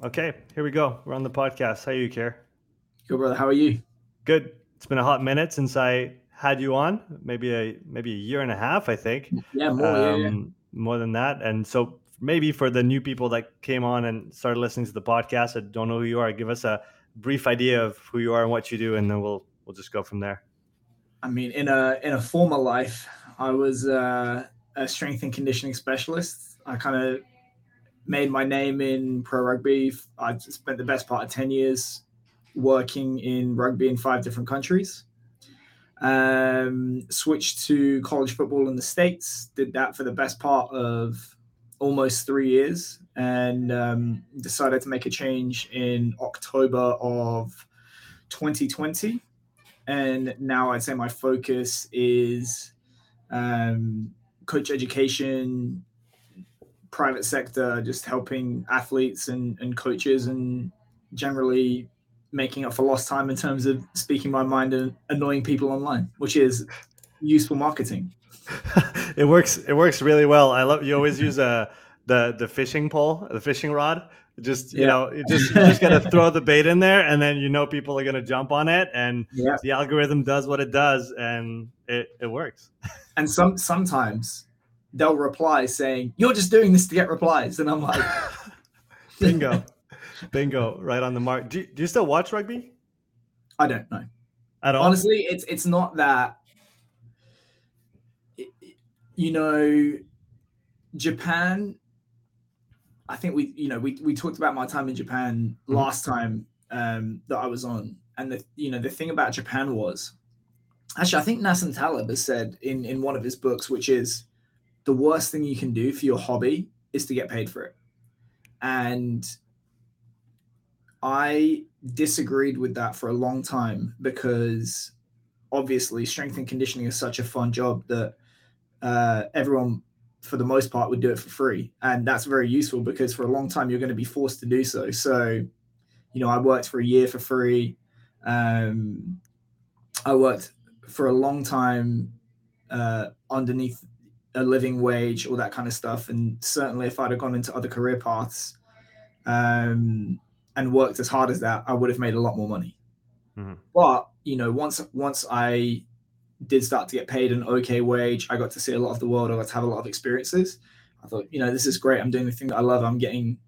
Okay, here we go. We're on the podcast. How are you, Keir? Good, brother. How are you? Good. It's been a hot minute since I had you on. Maybe a maybe a year and a half, I think. Yeah, more. Um, yeah, yeah. More than that. And so maybe for the new people that came on and started listening to the podcast that don't know who you are, give us a brief idea of who you are and what you do, and then we'll we'll just go from there. I mean, in a in a former life, I was uh, a strength and conditioning specialist. I kind of made my name in pro rugby. I spent the best part of 10 years working in rugby in five different countries. Um, switched to college football in the States, did that for the best part of almost three years, and um, decided to make a change in October of 2020. And now I'd say my focus is um, coach education, private sector, just helping athletes and, and coaches and generally making up for lost time in terms of speaking my mind and annoying people online, which is useful marketing. it works. It works really well. I love you always use a uh, the the fishing pole, the fishing rod. Just you yeah. know, you just you just gotta throw the bait in there, and then you know people are gonna jump on it, and yeah. the algorithm does what it does, and it it works. And some sometimes they'll reply saying, "You're just doing this to get replies," and I'm like, "Bingo, bingo, right on the mark." Do you, do you still watch rugby? I don't know at all. Honestly, it's it's not that. You know, Japan. I think we, you know, we we talked about my time in Japan mm-hmm. last time um, that I was on, and the you know the thing about Japan was, actually, I think Nassim Taleb has said in in one of his books, which is the worst thing you can do for your hobby is to get paid for it. And I disagreed with that for a long time because obviously strength and conditioning is such a fun job that uh, everyone for the most part would do it for free. And that's very useful because for a long time you're going to be forced to do so. So you know i worked for a year for free. Um, i worked for a long time uh, underneath a living wage, all that kind of stuff. And certainly, if I'd have gone into other career paths um, and worked as hard as that, I would have made a lot more money. Mm-hmm. But you know, once once I did start to get paid an okay wage, I got to see a lot of the world. I got to have a lot of experiences. I thought, you know, this is great. I'm doing the thing that I love. I'm getting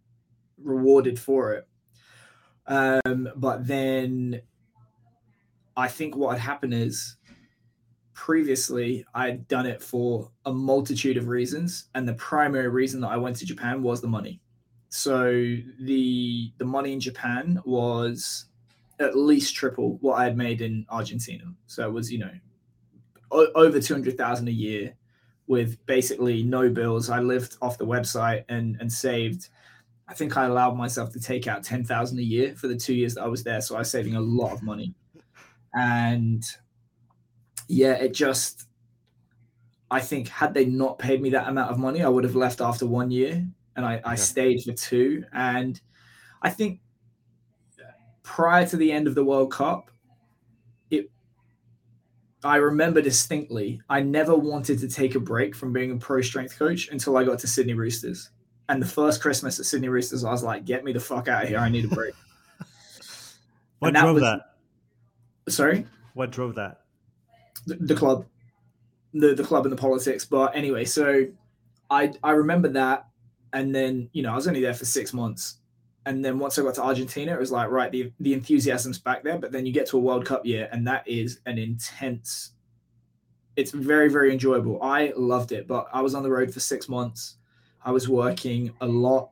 rewarded for it. Um, but then I think what had happened is previously I'd done it for a multitude of reasons, and the primary reason that I went to Japan was the money. So the the money in Japan was at least triple what I had made in Argentina. So it was you know o- over two hundred thousand a year with basically no bills. I lived off the website and and saved. I think I allowed myself to take out ten thousand a year for the two years that I was there. So I was saving a lot of money, and yeah, it just, I think, had they not paid me that amount of money, I would have left after one year, and I, I yeah. stayed for two. And I think prior to the end of the World Cup, it, I remember distinctly, I never wanted to take a break from being a pro strength coach until I got to Sydney Roosters. And the first Christmas at Sydney Roosters, I was like, "Get me the fuck out of here! I need a break." what drove was, that? Sorry. What drove that? The, the club, the the club and the politics. But anyway, so I I remember that, and then you know I was only there for six months, and then once I got to Argentina, it was like right the the enthusiasm's back there. But then you get to a World Cup year, and that is an intense. It's very very enjoyable. I loved it, but I was on the road for six months. I was working a lot,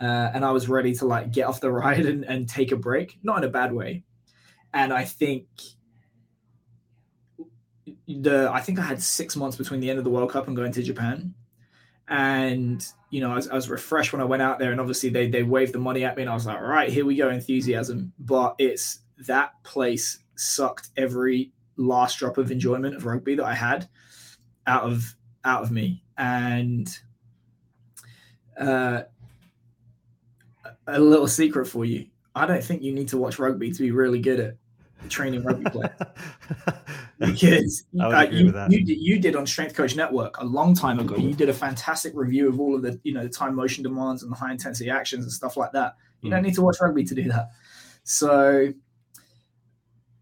uh, and I was ready to like get off the ride and, and take a break, not in a bad way. And I think the I think I had six months between the end of the World Cup and going to Japan, and you know I was, I was, refreshed when I went out there, and obviously they they waved the money at me, and I was like, all right, here we go, enthusiasm. But it's that place sucked every last drop of enjoyment of rugby that I had out of out of me, and uh, a little secret for you. I don't think you need to watch rugby to be really good at training rugby players. because uh, you, you, did, you did on Strength Coach Network a long time ago. You did a fantastic review of all of the you know the time motion demands and the high intensity actions and stuff like that. You mm. don't need to watch rugby to do that. So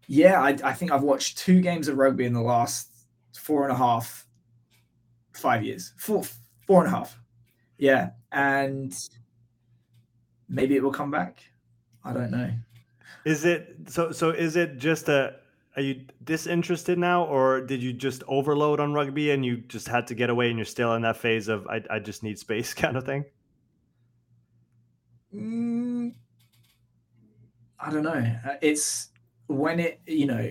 yeah, I, I think I've watched two games of rugby in the last four and a half, five years, four four and a half. Yeah, and maybe it will come back. I don't know. Is it so? So is it just a? Are you disinterested now, or did you just overload on rugby and you just had to get away, and you're still in that phase of I, I just need space kind of thing? Mm, I don't know. Uh, it's when it you know,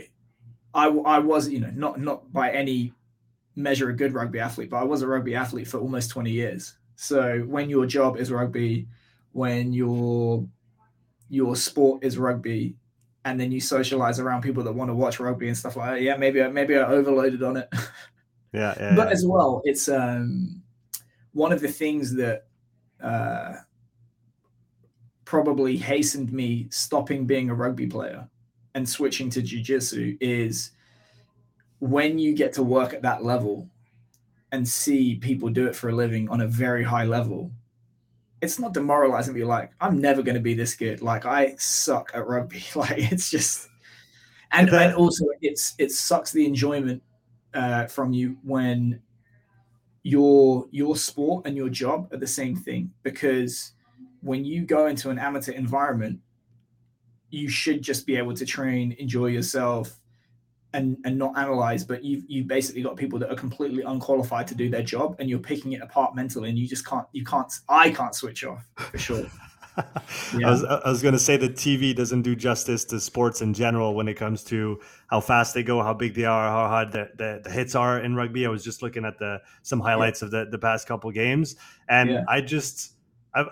I I was you know not not by any measure a good rugby athlete, but I was a rugby athlete for almost twenty years. So when your job is rugby, when your your sport is rugby and then you socialize around people that want to watch rugby and stuff like that yeah maybe I, maybe I overloaded on it yeah, yeah but yeah. as well it's um one of the things that uh probably hastened me stopping being a rugby player and switching to jiu-jitsu is when you get to work at that level and see people do it for a living on a very high level it's not demoralizing to be like, I'm never going to be this good. Like I suck at rugby. Like it's just, and, and also it's it sucks the enjoyment uh, from you when your your sport and your job are the same thing because when you go into an amateur environment, you should just be able to train, enjoy yourself, and and not analyze but you've you basically got people that are completely unqualified to do their job and you're picking it apart mentally and you just can't you can't i can't switch off for sure yeah. I was, I was going to say that TV doesn't do justice to sports in general when it comes to how fast they go, how big they are, how hard the, the, the hits are in rugby. I was just looking at the some highlights yeah. of the, the past couple games, and yeah. I just, I've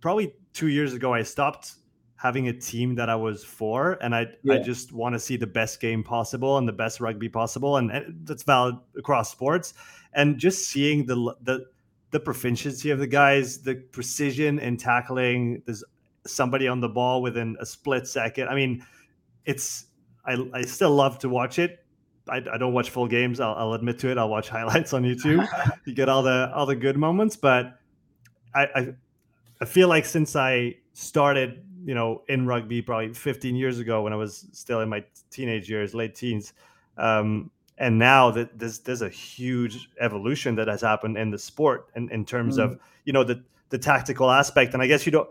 probably two years ago, I stopped having a team that I was for, and I yeah. I just want to see the best game possible and the best rugby possible, and, and, that's valid across sports. And just seeing the the the proficiency of the guys, the precision in tackling, there's somebody on the ball within a split second. I mean, it's I I still love to watch it. I, I don't watch full games. I'll, I'll admit to it. I'll watch highlights on YouTube. you get all the all the good moments, but I, I I feel like since I started you know, in rugby probably 15 years ago when I was still in my teenage years, late teens. Um, and now that there's there's a huge evolution that has happened in the sport in, in terms mm. of you know the the tactical aspect. And I guess you don't.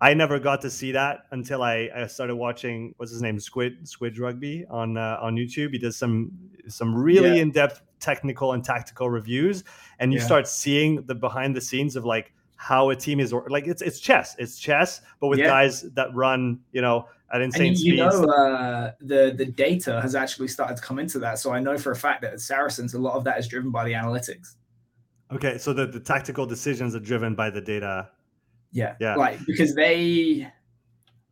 I never got to see that until I, I started watching what's his name Squidge Squidge Rugby on uh, on YouTube. He does some some really yeah. in depth technical and tactical reviews, and you yeah. start seeing the behind the scenes of like how a team is like it's it's chess it's chess but with yeah. guys that run you know at insane and you, you know uh, the the data has actually started to come into that so i know for a fact that at saracens a lot of that is driven by the analytics. Okay so the, the tactical decisions are driven by the data. Yeah yeah. like because they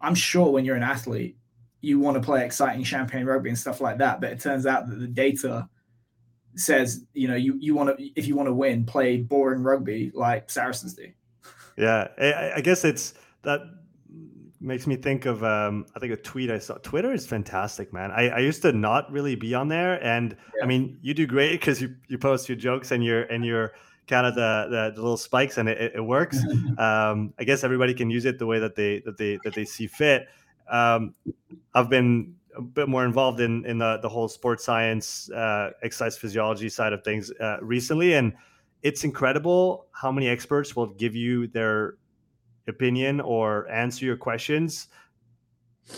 i'm sure when you're an athlete you want to play exciting champagne rugby and stuff like that but it turns out that the data says you know you, you want to if you want to win play boring rugby like saracens do yeah, I, I, guess it's that makes me think of um, I think a tweet I saw. Twitter is fantastic, man. I, I used to not really be on there, and yeah. I mean, you do great because you you post your jokes and your and your kind of the, the, the little spikes, and it, it works. um, I guess everybody can use it the way that they that they that they see fit. Um, I've been a bit more involved in in the the whole sports science, uh, exercise physiology side of things uh, recently, and it's incredible how many experts will give you their opinion or answer your questions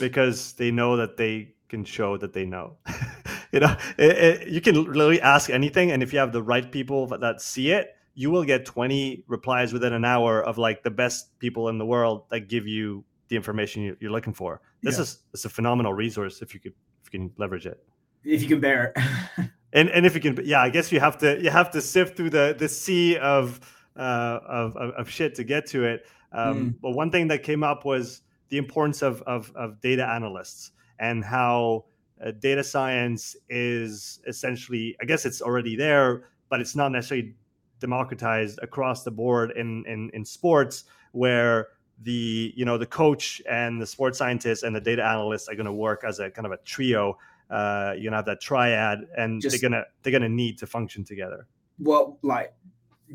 because they know that they can show that they know. you know, it, it, you can literally ask anything, and if you have the right people that see it, you will get 20 replies within an hour of like the best people in the world that give you the information you're looking for. This yeah. is it's a phenomenal resource if you could if you can leverage it. If you can bear it. and and if you can yeah i guess you have to you have to sift through the the sea of uh of of, of shit to get to it um mm. but one thing that came up was the importance of of, of data analysts and how uh, data science is essentially i guess it's already there but it's not necessarily democratized across the board in in, in sports where the you know the coach and the sports scientist and the data analyst are going to work as a kind of a trio uh, you're gonna have that triad, and just, they're gonna they're gonna need to function together. Well, like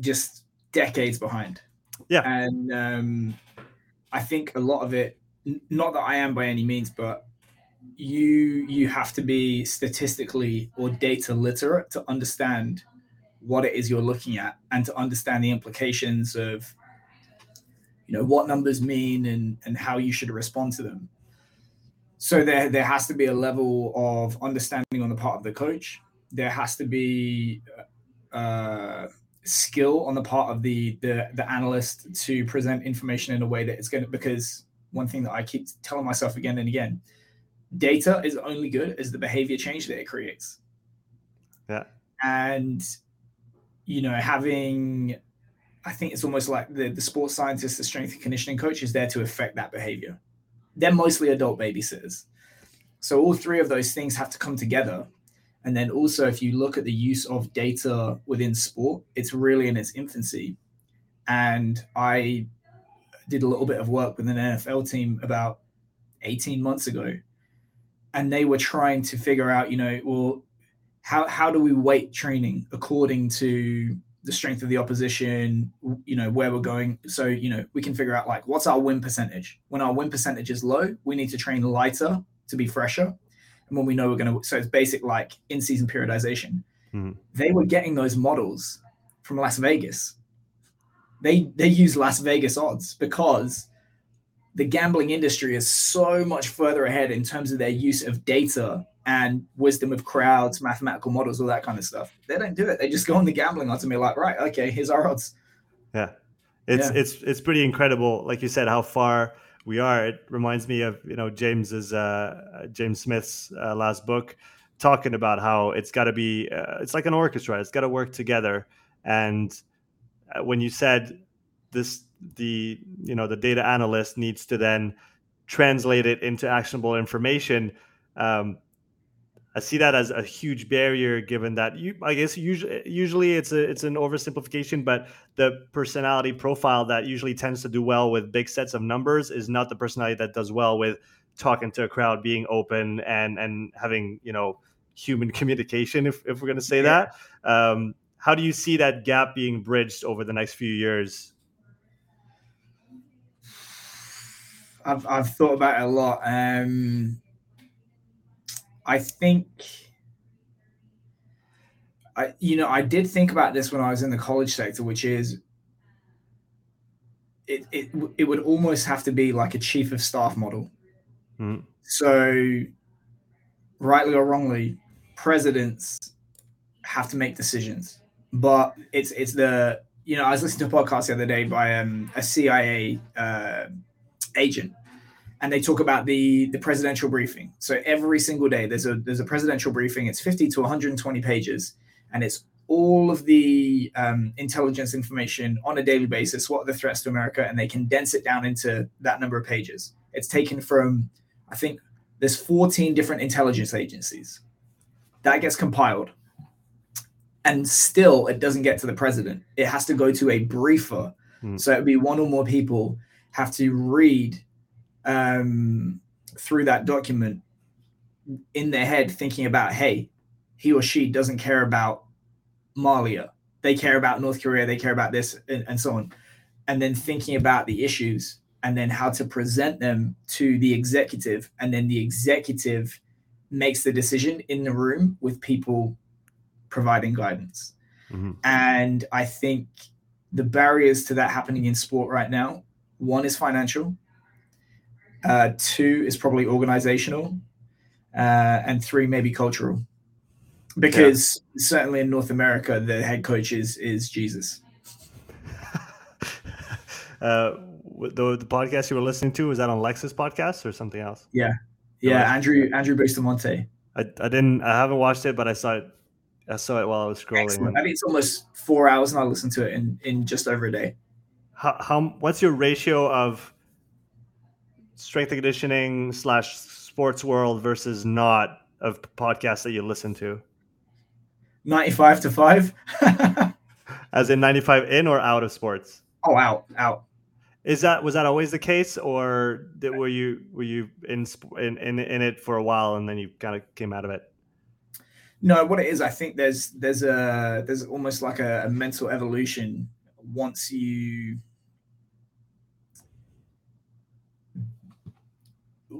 just decades behind. Yeah, and um, I think a lot of it. Not that I am by any means, but you you have to be statistically or data literate to understand what it is you're looking at and to understand the implications of you know what numbers mean and and how you should respond to them so there there has to be a level of understanding on the part of the coach. There has to be uh, skill on the part of the, the the analyst to present information in a way that it's going to because one thing that i keep telling myself again and again data is only good as the behavior change that it creates. Yeah. And you know having i think it's almost like the, the sports scientist the strength and conditioning coach is there to affect that behavior they're mostly adult babysitters. So all three of those things have to come together. And then also, if you look at the use of data within sport, it's really in its infancy. And I did a little bit of work with an NFL team about 18 months ago. And they were trying to figure out, you know, well, how, how do we weight training according to the strength of the opposition, you know, where we're going. So, you know, we can figure out like what's our win percentage. When our win percentage is low, we need to train lighter to be fresher. And when we know we're going to, so it's basic like in season periodization. Mm-hmm. They were getting those models from Las Vegas. They they use Las Vegas odds because the gambling industry is so much further ahead in terms of their use of data and wisdom of crowds, mathematical models, all that kind of stuff. They don't do it. They just go on the gambling odds and be like, right, okay, here's our odds. Yeah. It's yeah. it's it's pretty incredible, like you said, how far we are. It reminds me of you know James's uh, James Smith's uh, last book, talking about how it's got to be uh, it's like an orchestra. It's got to work together. And uh, when you said this, the you know the data analyst needs to then translate it into actionable information. Um, I see that as a huge barrier, given that you, I guess, usually, usually it's a it's an oversimplification, but the personality profile that usually tends to do well with big sets of numbers is not the personality that does well with talking to a crowd, being open, and and having you know human communication. If if we're going to say yeah. that, um, how do you see that gap being bridged over the next few years? I've I've thought about it a lot. Um, I think I you know I did think about this when I was in the college sector, which is it it, it would almost have to be like a chief of staff model. Mm. So rightly or wrongly, presidents have to make decisions. But it's it's the you know I was listening to a podcast the other day by um, a CIA uh, agent, and they talk about the the presidential briefing. So every single day there's a there's a presidential briefing. It's 50 to 120 pages, and it's all of the um, intelligence information on a daily basis. What are the threats to America? And they condense it down into that number of pages. It's taken from I think there's 14 different intelligence agencies that gets compiled, and still it doesn't get to the president. It has to go to a briefer. Hmm. So it'd be one or more people have to read um, through that document in their head thinking about, hey, he or she doesn't care about Malia. They care about North Korea. They care about this and, and so on. And then thinking about the issues and then how to present them to the executive. And then the executive makes the decision in the room with people providing guidance. Mm-hmm. And I think the barriers to that happening in sport right now one is financial uh, two is probably organizational, uh, and three maybe cultural. Because yeah. certainly in North America, the head coach is is Jesus. uh, the the podcast you were listening to was that on Lex's podcast or something else? Yeah, yeah. Andrew Andrew Bustamante. I, I didn't I haven't watched it, but I saw it. I saw it while I was scrolling. Excellent. I mean, it's almost four hours, and I listened to it in in just over a day. How how what's your ratio of strength and conditioning slash sports world versus not of podcasts that you listen to? 95 to 5. As in 95 in or out of sports? Oh, out, out. Is that was that always the case, or did, were you were you in, in in in it for a while and then you kind of came out of it? No, what it is, I think there's there's a there's almost like a, a mental evolution once you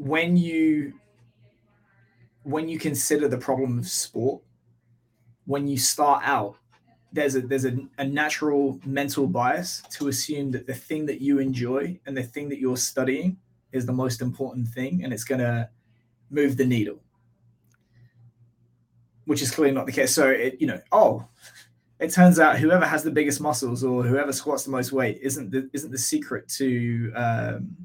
when you when you consider the problem of sport when you start out there's a there's a, a, natural mental bias to assume that the thing that you enjoy and the thing that you're studying is the most important thing and it's going to move the needle which is clearly not the case. So it you know oh it turns out whoever has the biggest muscles or whoever squats the most weight isn't the isn't the secret to um,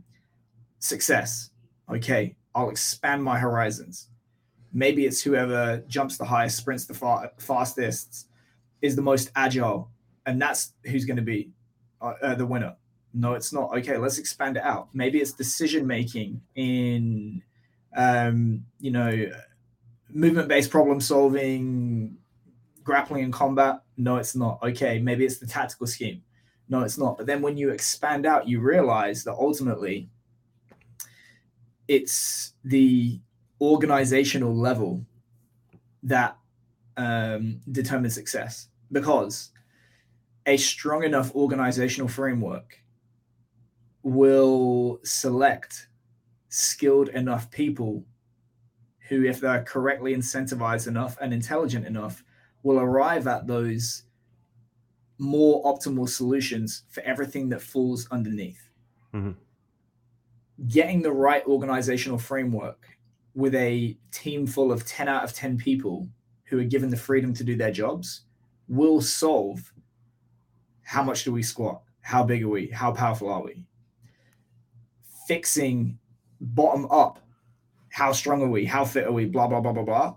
success okay i'll expand my horizons maybe it's whoever jumps the highest sprints the far, fastest is the most agile, and that's who's going to be uh, uh, the winner. No, it's not. Okay, let's expand it out. Maybe it's decision making in, um, you know, movement based problem solving, grappling and combat. No, it's not. Okay, maybe it's the tactical scheme. No, it's not. But then when you expand out, you realize that ultimately it's the organizational level that um, determines success because a strong enough organizational framework will select skilled enough people who, if they're correctly incentivized enough and intelligent enough, will arrive at those more optimal solutions for everything that falls underneath. Mm-hmm. Getting the right organizational framework with a team full of 10 out of 10 people who are given the freedom to do their jobs will solve how much do we squat? How big are we? How powerful are we? Fixing bottom up, how strong are we? How fit are we? Blah, blah, blah, blah, blah,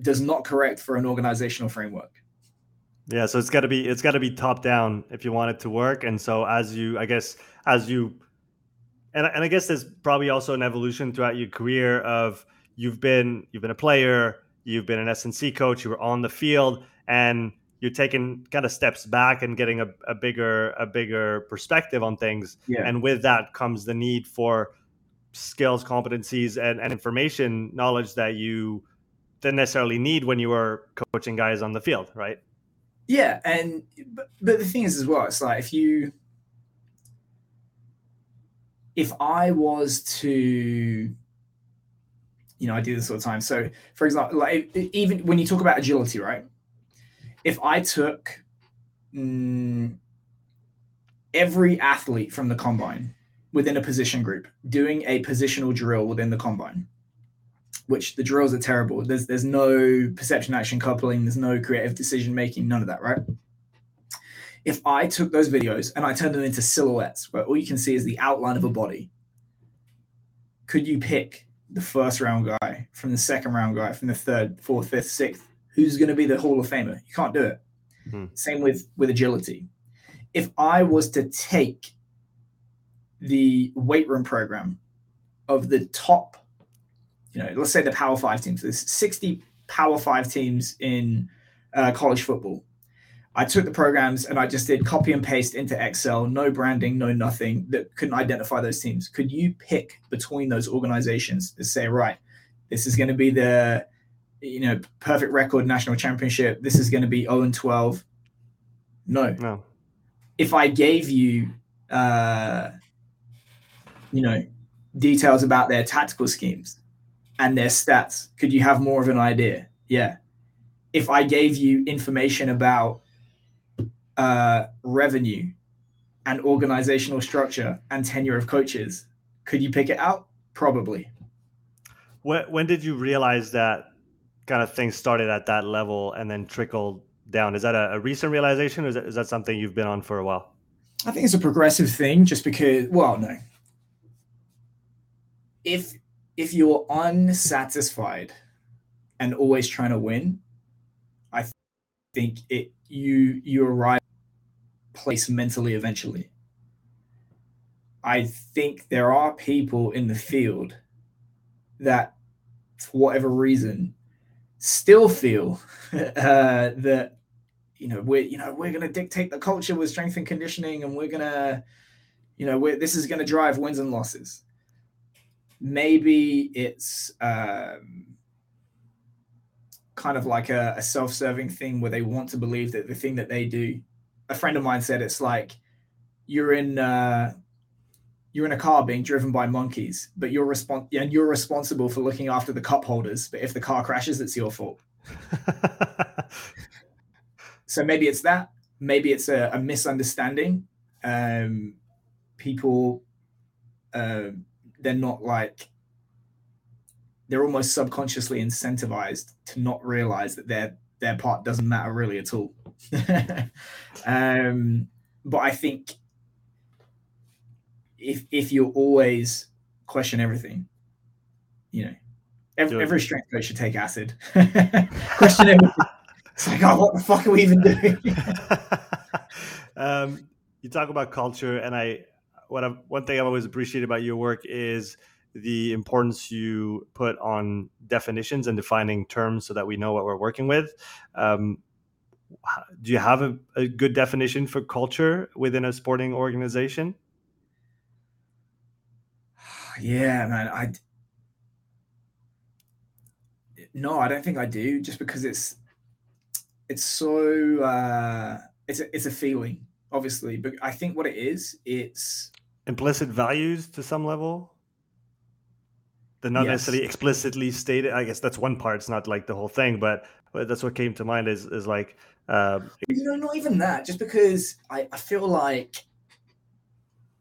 does not correct for an organizational framework. Yeah, so it's got to be it's got to be top down if you want it to work. And so as you, I guess, as you, and and I guess there's probably also an evolution throughout your career of you've been you've been a player, you've been an S&C coach, you were on the field, and you're taking kind of steps back and getting a, a bigger a bigger perspective on things yeah. and with that comes the need for skills competencies and, and information knowledge that you didn't necessarily need when you were coaching guys on the field right yeah and but, but the thing is as well it's like if you if i was to you know i do this all the time so for example like even when you talk about agility right if I took mm, every athlete from the combine within a position group doing a positional drill within the combine, which the drills are terrible. There's there's no perception action coupling, there's no creative decision making, none of that, right? If I took those videos and I turned them into silhouettes where all you can see is the outline of a body, could you pick the first round guy from the second round guy from the third, fourth, fifth, sixth, who's going to be the Hall of Famer. You can't do it. Mm-hmm. Same with with agility. If I was to take the weight room program of the top, you know, let's say the Power Five teams. There's 60 Power Five teams in uh, college football. I took the programs and I just did copy and paste into Excel, no branding, no nothing that couldn't identify those teams. Could you pick between those organizations to say, right, this is going to be the you know, perfect record national championship. This is going to be 0 and 12. No. No. If I gave you, uh, you know, details about their tactical schemes and their stats, could you have more of an idea? Yeah. If I gave you information about uh, revenue and organizational structure and tenure of coaches, could you pick it out? Probably. When, when did you realize that kind of things started at that level and then trickled down. Is that a, a recent realization, or is that, is that something you've been on for a while? I think it's a progressive thing, just because. Well, no. If if you're unsatisfied and always trying to win, I think it you you arrive place mentally eventually. I think there are people in the field that, for whatever reason, still feel uh, that you know we're you know we're going to dictate the culture with strength and conditioning and we're going to you know, we're, this is going to drive wins and losses. Maybe it's um, kind of like a, a self-serving thing where they want to believe that the thing that they do. A friend of mine said it's like you're in uh, you're in a car being driven by monkeys, but you're respon- and you're responsible for looking after the cup holders. But if the car crashes, it's your fault. so maybe it's that. Maybe it's a, a misunderstanding. Um, people, uh, they're not like they're almost subconsciously incentivized to not realize that their their part doesn't matter really at all. um, but I think if if you always question everything, you know, every, every strength coach should take acid. question everything. It's like, oh, what the fuck are we even doing? um, you talk about culture, and I, what I've, one thing I've always appreciated about your work is the importance you put on definitions and defining terms so that we know what we're working with. Um, do you have a, a, good definition for culture within a sporting organization? Yeah, man. I no, I don't think I do. Just because it's it's so uh, it's a, it's a feeling, obviously. But I think what it is, it's implicit values to some level. They're not yes. necessarily explicitly stated. I guess that's one part. It's not like the whole thing, but, but that's what came to mind. Is is like um, you know, not even that. Just because I, I feel like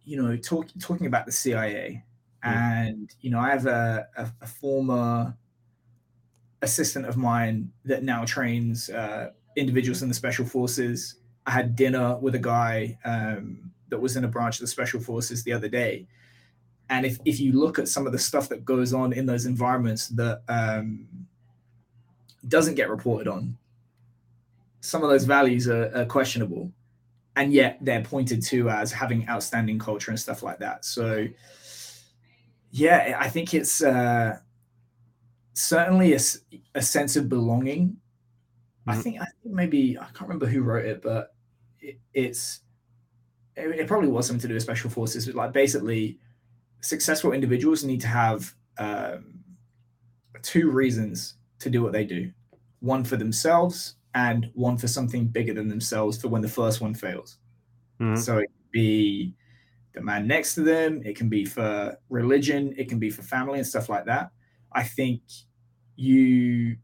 you know, talk, talking about the CIA, mm. and you know, I have a, a, a, former assistant of mine that now trains uh, individuals in the special forces. I had dinner with a guy um, that was in a branch of the special forces the other day, and if, if you look at some of the stuff that goes on in those environments that um, doesn't get reported on, some of those values are, are, questionable. And yet they're pointed to as having outstanding culture and stuff like that. So, yeah, I think it's uh, certainly a, a sense of belonging. Mm-hmm. I think I think maybe I can't remember who wrote it, but it, it's it, it, probably was something to do with special forces. But like basically, successful individuals need to have um, two reasons to do what they do one for themselves and one for something bigger than themselves for when the first one fails. Mm-hmm. So it can be the man next to them, it can be for religion, it can be for family and stuff like that. I think you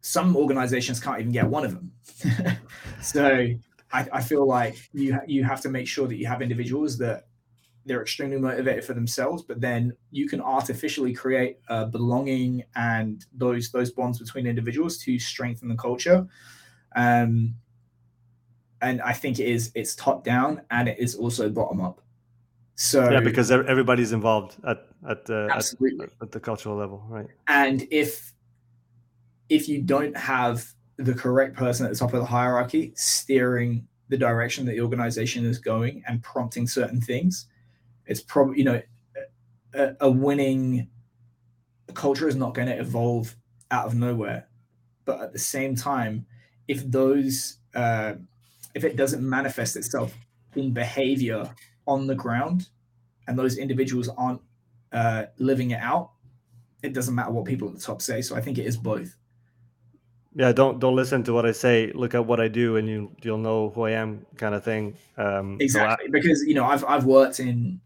some organizations can't even get one of them. so I, I, feel like you you have to make sure that you have individuals that they're extremely motivated for themselves, but then you can artificially create a belonging and those those bonds between individuals to strengthen the culture. Um, and I think it is it's top down and it is also bottom up. So yeah, because everybody's involved at at, uh, at, at the cultural level, right? And if if you don't have the correct person at the top of the hierarchy steering the direction that the organization is going and prompting certain things, it's probably you know a, a winning culture is not going to evolve out of nowhere. But at the same time if those uh, if it doesn't manifest itself in behavior on the ground and those individuals aren't uh, living it out it doesn't matter what people at the top say. So i think it is both. Yeah don't don't listen to what i say. Look at what i do and you you'll know who i am kind of thing. Um, exactly so I, because you know i've i've worked in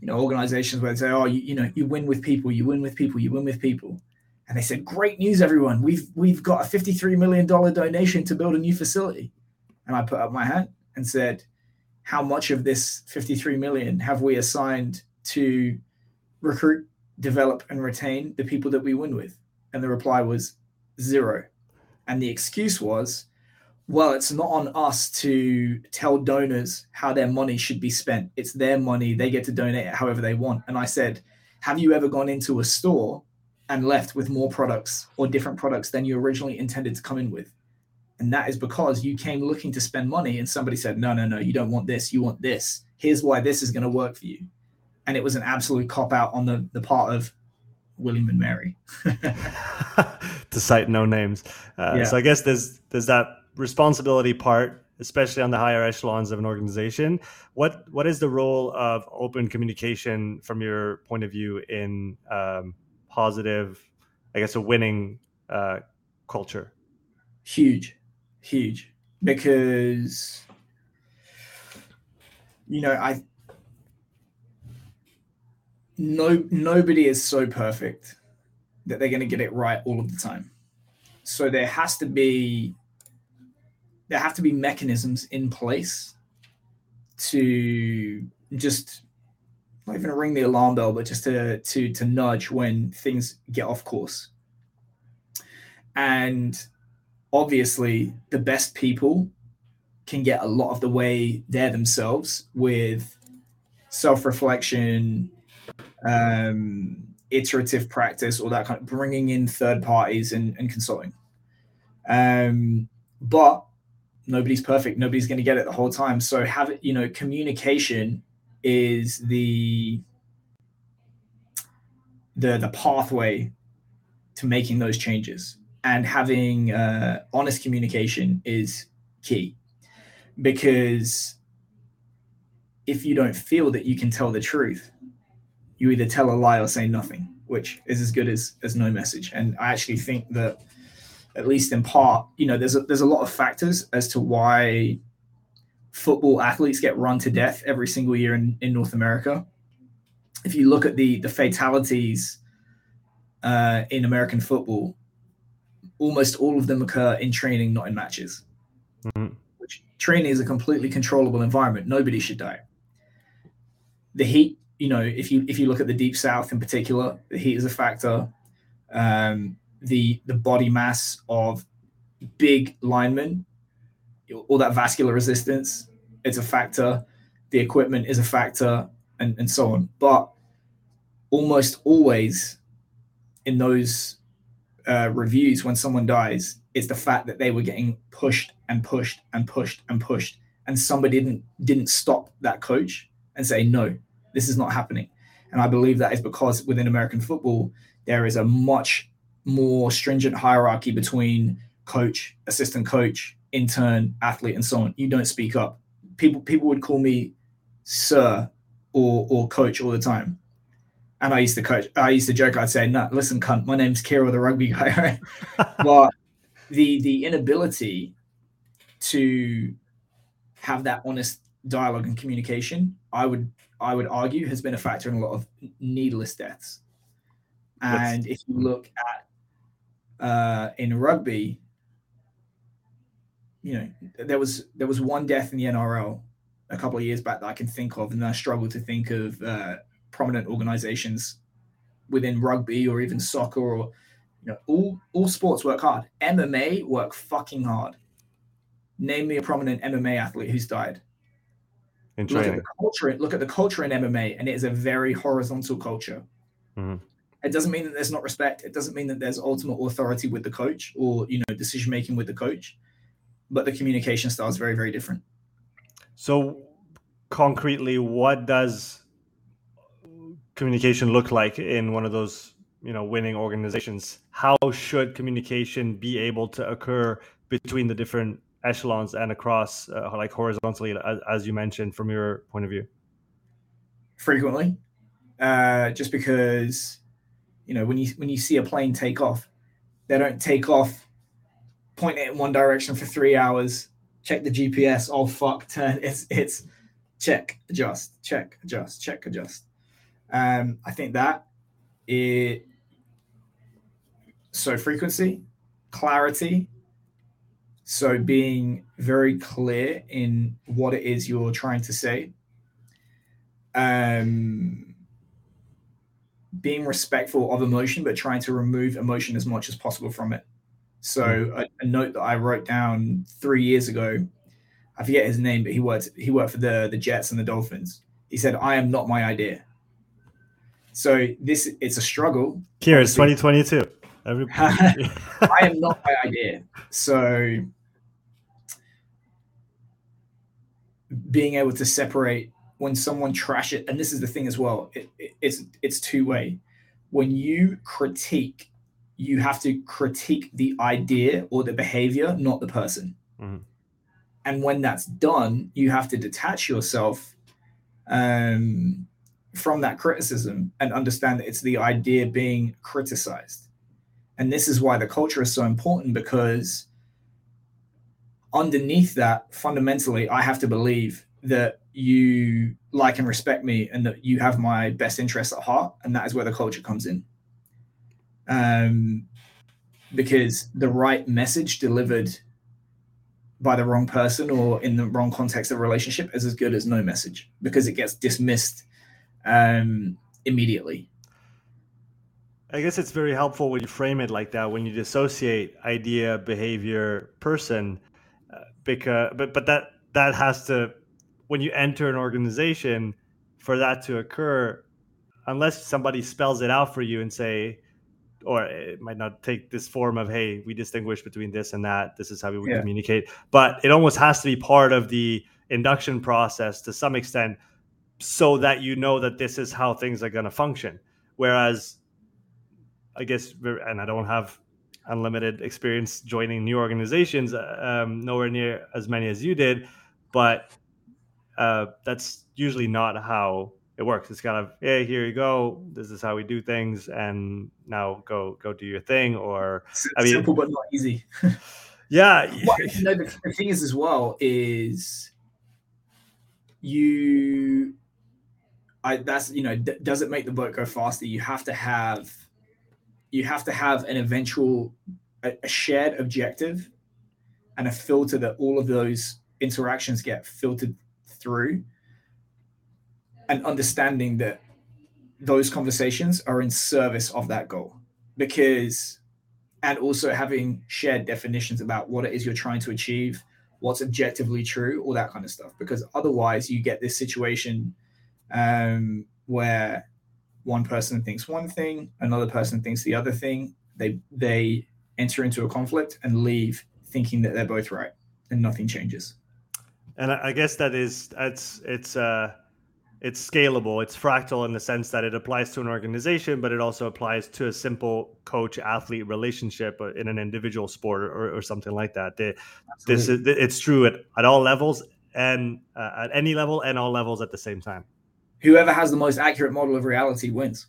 you know organizations where they say, "Oh, you, you know, you win with people, you win with people, you win with people," and they said, "Great news, everyone! We've we've got a fifty-three million dollar donation to build a new facility," and I put up my hand and said, "How much of this fifty-three million have we assigned to recruit, develop, and retain the people that we win with?" And the reply was zero, and the excuse was well, it's not on us to tell donors how their money should be spent. It's their money. They get to donate it however they want. And I said, Have you ever gone into a store and left with more products or different products than you originally intended to come in with? And that is because you came looking to spend money and somebody said, No, no, no, you don't want this. You want this. Here's why this is going to work for you. And it was an absolute cop out on the, the part of William and Mary. to cite no names. Uh, yeah. So I guess there's there's that responsibility part especially on the higher echelons of an organization. What what is the role of open communication from your point of view in um, positive, I guess, a winning uh, culture? Huge, huge, because you know I no nobody is so perfect that they're going to get it right all of the time. So there has to be there have to be mechanisms in place to just not even ring the alarm bell, but just to to to nudge when things get off course. And obviously, the best people can get a lot of the way there themselves with self-reflection, um, iterative practice, all that kind of bringing in third parties and, and consulting. Um, but nobody's perfect. Nobody's going to get it the whole time. So have you know, communication is the the the pathway to making those changes and having uh, honest communication is key because if you don't feel that you can tell the truth you either tell a lie or say nothing which is as good as as no message and i actually think that at least in part, you know, there's a, there's a lot of factors as to why football athletes get run to death every single year in, in North America. If you look at the the fatalities uh, in American football, almost all of them occur in training, not in matches. Mm-hmm. Which training is a completely controllable environment. Nobody should die. The heat, you know, if you if you look at the deep south in particular, the heat is a factor. Um, the the body mass of big linemen, all that vascular resistance, it's a factor. The equipment is a factor, and, and so on. But almost always in those uh, reviews, when someone dies, it's the fact that they were getting pushed and pushed and pushed and pushed, and somebody didn't didn't stop that coach and say, "No, this is not happening." And I believe that is because within American football, there is a much more stringent hierarchy between coach, assistant coach, intern, athlete, and so on. You don't speak up. People people would call me sir or or coach all the time. And I used to coach. I used to joke. I'd say, "No, listen, cunt. My name's Keir, the rugby guy." Right? but the the inability to have that honest dialogue and communication, I would I would argue, has been a factor in a lot of needless deaths. And if you look at uh, in rugby, you know, there was there was one death in the NRL a couple of years back that I can think of, and I struggle to think of uh, prominent organizations within rugby or even soccer or you know all all sports work hard. MMA work fucking hard. Name me a prominent MMA athlete who's died. In training. Look at the culture. Look at the culture in MMA, and it is a very horizontal culture. Mm-hmm. It doesn't mean that there's not respect. It doesn't mean that there's ultimate authority with the coach or you know decision making with the coach, but the communication style is very very different. So, concretely, what does communication look like in one of those you know winning organizations? How should communication be able to occur between the different echelons and across uh, like horizontally, as, as you mentioned from your point of view? Frequently, uh, just because you know, when you when you see a plane take off, they don't take off, point it in one direction for three hours, check the GPS, oh fuck, turn. It's it's check, adjust, check, adjust, check, adjust. Um, I think that it so frequency, clarity. So being very clear in what it is you're trying to say. Um, being respectful of emotion, but trying to remove emotion as much as possible from it. So hmm. a, a, note that I wrote down three years ago, I forget his name, but he worked he worked for the the Jets and the Dolphins. He said, "I am not my idea." So this it's a struggle. Here it's 2022. I am not my idea. So being able to separate when someone trash it, and this is the thing as well, it, it, it's it's two way. When you critique, you have to critique the idea or the behavior, not the person. Mm-hmm. and when that's done, you have to detach yourself um, from that criticism and understand that it's the idea being criticized. And this is why the culture is so important because underneath that, fundamentally, I have to believe that you like and respect me and that you have my best interests at heart. And that is where the culture comes in. Um, because the right message delivered by the wrong person or in the wrong context of a relationship is as good as no message because it gets dismissed um, immediately. I guess it's very helpful when you frame it like that when you dissociate idea, behavior, person, uh, because but but that that has to when you enter an organization for that to occur, unless somebody spells it out for you and say, or it might not take this form of hey we distinguish between this and that. This is how we yeah. communicate. But it almost has to be part of the induction process to some extent so that you know that this is how things are going to function. Whereas i guess and i don't have unlimited experience joining new organizations um, nowhere near as many as you did but uh, that's usually not how it works. It's kind of, hey, here you go. This is how we do things, and now go go do your thing. Or I mean, simple but not easy. yeah. Well, you know, the, the thing is as well is you. I that's you know d- does it make the boat go faster? You have to have you have to have an eventual a, a shared objective and a filter that all of those interactions get filtered through and understanding that those conversations are in service of that goal. Because and also having shared definitions about what it is you're trying to achieve what's objectively true all that kind of stuff. Because otherwise you get this situation um, where one person thinks one thing another person thinks the other thing. They they enter into a conflict and leave thinking that they're both right and nothing changes and i guess that is it's it's uh it's scalable. It's fractal in the sense that it applies to an organization but it also applies to a simple coach athlete relationship in an individual sport or, or something like that. This is it's true at, at all levels and uh, at any level and all levels at the same time. Whoever has the most accurate model of reality wins.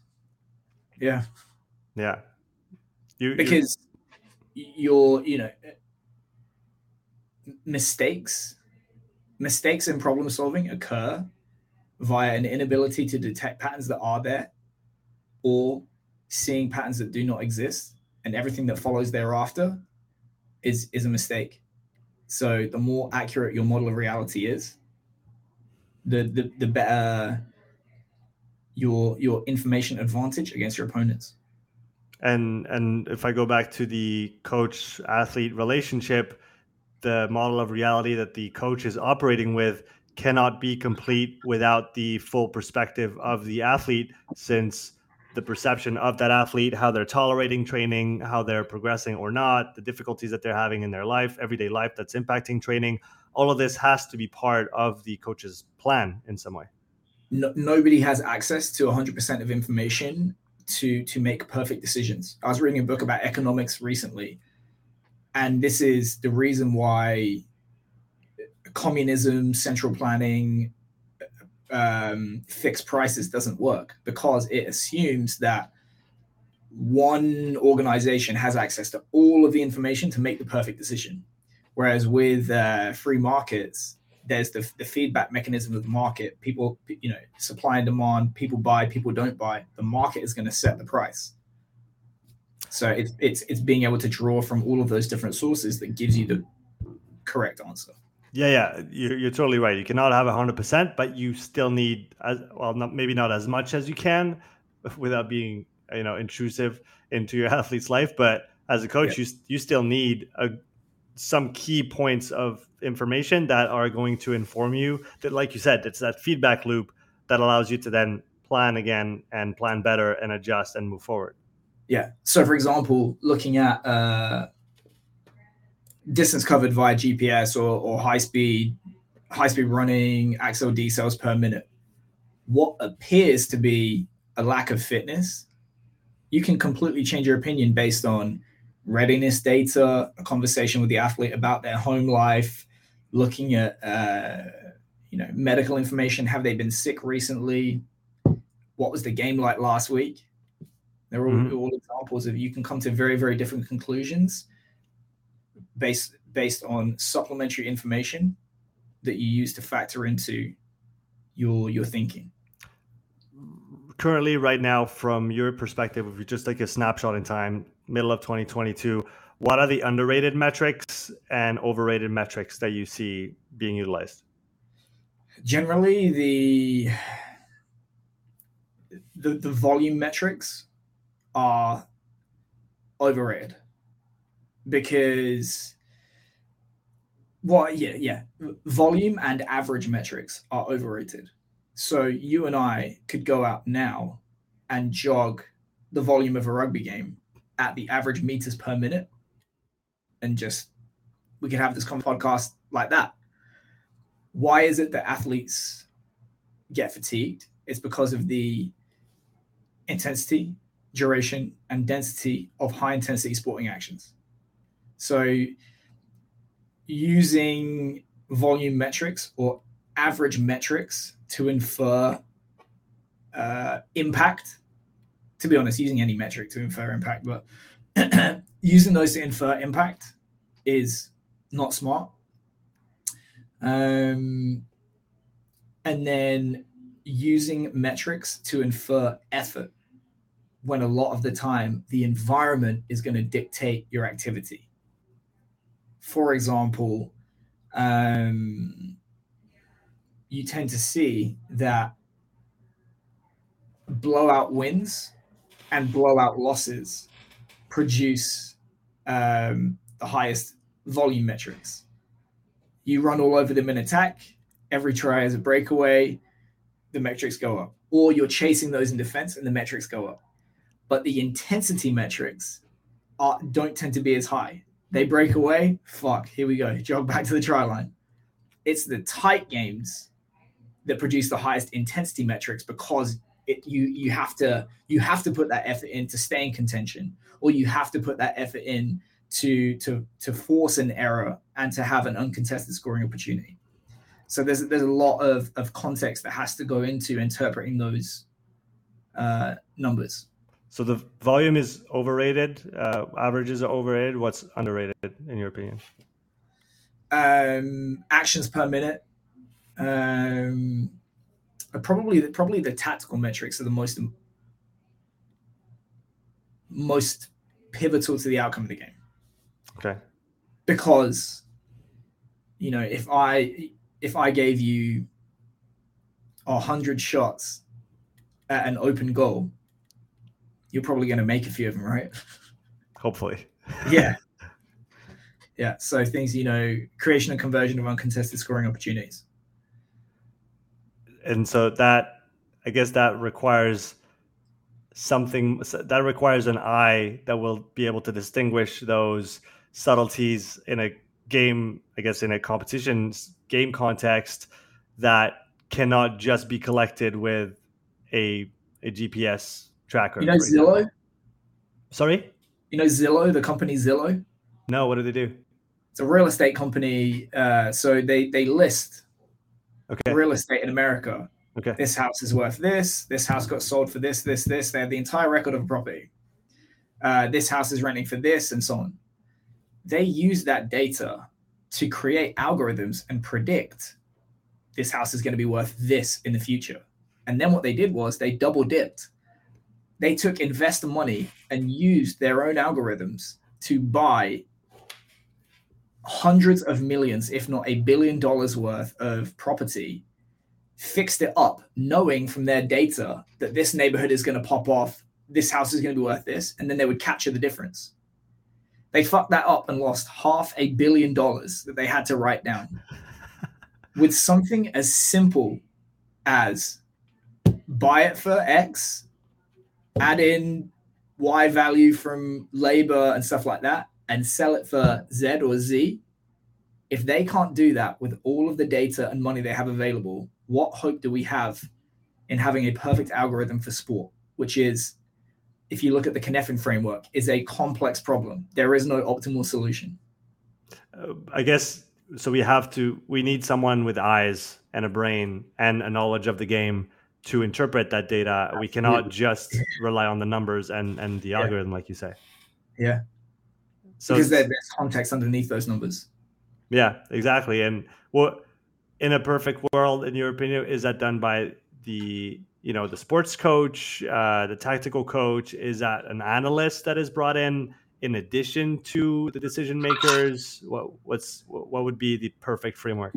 Yeah. Yeah. You, because you're you know mistakes mistakes in problem solving occur via an inability to detect patterns that are there or seeing patterns that do not exist and everything that follows thereafter is is a mistake. So the more accurate your model of reality is the the, the better your your information advantage against your opponents. And and if i go back to the coach athlete relationship the model of reality that the coach is operating with cannot be complete without the full perspective of the athlete since the perception of that athlete how they're tolerating training how they're progressing or not the difficulties that they're having in their life everyday life that's impacting training all of this has to be part of the coach's plan in some way. No, nobody has access to 100% of information to to make perfect decisions. I was reading a book about economics recently and this is the reason why communism, central planning, um, fixed prices doesn't work because it assumes that one organization has access to all of the information to make the perfect decision. Whereas with uh, free markets, there's the, the feedback mechanism of the market. People, you know, supply and demand, people buy, people don't buy. The market is going to set the price. So it's, it's, it's being able to draw from all of those different sources that gives you the correct answer. Yeah, yeah, you're, you're totally right. You cannot have hundred percent, but you still need as well, not maybe not as much as you can, without being you know intrusive into your athlete's life. But as a coach, yeah. you you still need a, some key points of information that are going to inform you. That, like you said, it's that feedback loop that allows you to then plan again and plan better and adjust and move forward. Yeah. So, for example, looking at uh, distance covered via GPS or, or high speed high speed running accels decels per minute, what appears to be a lack of fitness, you can completely change your opinion based on readiness data, a conversation with the athlete about their home life, looking at uh, you know medical information. Have they been sick recently? What was the game like last week? They're all, mm-hmm. all examples of you can come to very very different conclusions based based on supplementary information that you use to factor into your your thinking currently right now from your perspective if you just take a snapshot in time middle of 2022 what are the underrated metrics and overrated metrics that you see being utilized generally the the, the volume metrics are overrated. Because well yeah yeah volume and average metrics are overrated. So you and i could go out now and jog the volume of a rugby game at the average meters per minute and just we could have this podcast like that. Why is it that athletes get fatigued? It's because of the intensity duration and density of high intensity sporting actions so using volume metrics or average metrics to infer uh, impact. To be honest, using any metric to infer impact, but using those to infer impact is not smart. Um, and then using metrics to infer effort when a lot of the time the environment is going to dictate your activity for example, um, you tend to see that blowout wins and blowout losses produce um, the highest volume metrics. You run all over them in attack, every try is a breakaway, the metrics go up. Or you're chasing those in defense and the metrics go up. But the intensity metrics are, don't tend to be as high. They break away. Fuck. Here we go. Jog back to the try line. It's the tight games that produce the highest intensity metrics because it, you you have to you have to put that effort in to stay in contention, or you have to put that effort in to to to force an error and to have an uncontested scoring opportunity. So there's there's a lot of of context that has to go into interpreting those uh, numbers. So the volume is overrated. Uh, averages are overrated. What's underrated in your opinion? Um, actions per minute. Um, probably probably the tactical metrics are the most most pivotal to the outcome of the game. Okay. Because you know, if I if I gave you a hundred shots at an open goal you're probably going to make a few of them, right? Hopefully. yeah. Yeah. So things, you know, creation and conversion of uncontested scoring opportunities. And so that, I guess that requires something that requires an eye that will be able to distinguish those subtleties in a game, I guess, in a competition game context that cannot just be collected with a, a GPS tracker. You know Zillow? Sorry? You know Zillow, the company Zillow? No, what do they do? It's a real estate company. Uh, so they they list okay. real estate in America. Okay. This house is worth this. This house got sold for this, this, this. They have the entire record of a property. Uh, this house is renting for this, and so on. They use that data to create algorithms and predict this house is going to be worth this in the future. And then what they did was they double dipped they took investor money and used their own algorithms to buy hundreds of millions, if not a billion dollars worth of property, fixed it up, knowing from their data that this neighborhood is going to pop off, this house is going to be worth this, and then they would capture the difference. They fucked that up and lost half a billion dollars that they had to write down with something as simple as buy it for X add in Y value from labor and stuff like that, and sell it for Z or Z, if they can't do that with all of the data and money they have available, what hope do we have in having a perfect algorithm for sport, which is, if you look at the Cynefin framework, is a complex problem. There is no optimal solution. Uh, I guess so we have to we need someone with eyes and a brain and a knowledge of the game to interpret that data. We cannot just rely on the numbers and and the yeah. algorithm, like you say. Yeah. So because there's context underneath those numbers. Yeah, exactly. And what in a perfect world, in your opinion, is that done by the you know the sports coach, uh, the tactical coach? Is that an analyst that is brought in in addition to the decision makers? What what's what would be the perfect framework?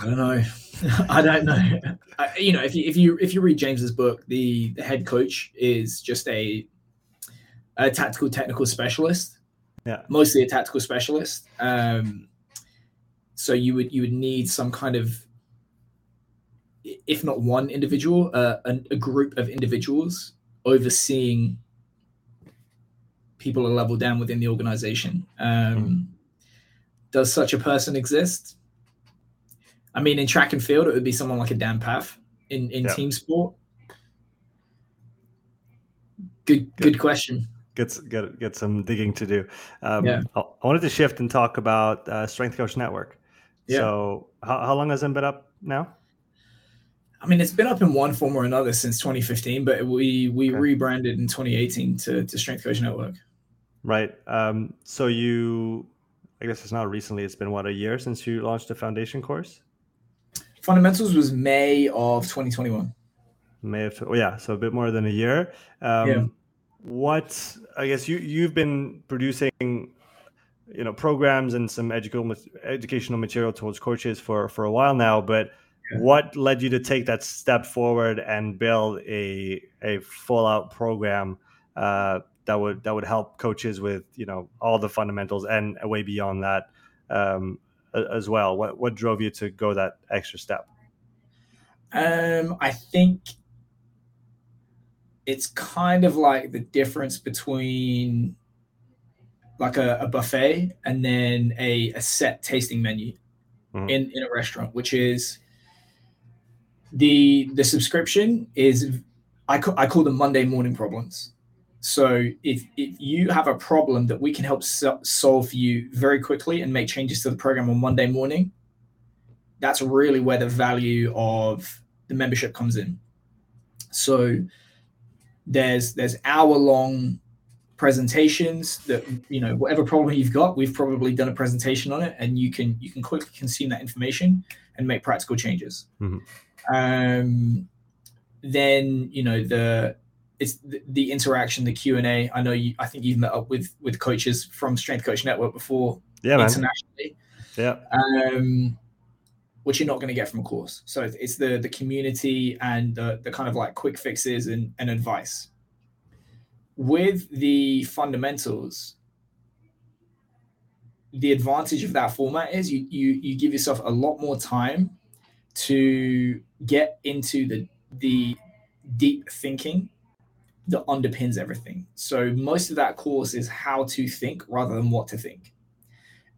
I don't know. I don't know. I, you know, if you if you if you read James's book, the, the head coach is just a a tactical technical specialist. Yeah, mostly a tactical specialist. Um, so you would you would need some kind of, if not one individual, uh, a, a group of individuals overseeing people a level down within the organization. Um, mm. Does such a person exist? I mean, in track and field, it would be someone like a Dan Pfaff. In in team sport, good, good good question. Get get get some digging to do. Um, yeah. I, wanted to shift and talk about uh, Strength Coach Network. Yeah. So, how, how long has it been up now? I mean, it's been up in one form or another since 2015, but we we okay. rebranded in 2018 to, to Strength Coach Network. Right. Um, so you, I guess it's not recently. It's been what a year since you launched the foundation course. Fundamentals was May of 2021. May of oh yeah, so a bit more than a year. Um, yeah. What I guess you you've been producing, you know, programs and some educational educational material towards coaches for for a while now. But yeah. what led you to take that step forward and build a a full out program uh, that would that would help coaches with you know all the fundamentals and way beyond that um, as well? What what drove you to go that extra step? Um, I think it's kind of like the difference between like a, a buffet and then a, a set tasting menu mm-hmm. in, in a restaurant, which is the the subscription is I, I call them Monday morning problems. So if, if you have a problem that we can help so- solve for you very quickly and make changes to the program on Monday morning, that's really where the value of the membership comes in. So there's there's hour long presentations that you know whatever problem you've got we've probably done a presentation on it and you can you can quickly consume that information and make practical changes mm-hmm. um, then you know the it's the, the interaction, the Q and A. I know you. I think you've met up with with coaches from Strength Coach Network before. Yeah, internationally. Man. Yeah. Um, which you're not going to get from a course. So it's the the community and the, the kind of like quick fixes and, and advice. With the fundamentals, the advantage of that format is you you you give yourself a lot more time to get into the the deep thinking that underpins everything. So most of that course is how to think rather than what to think.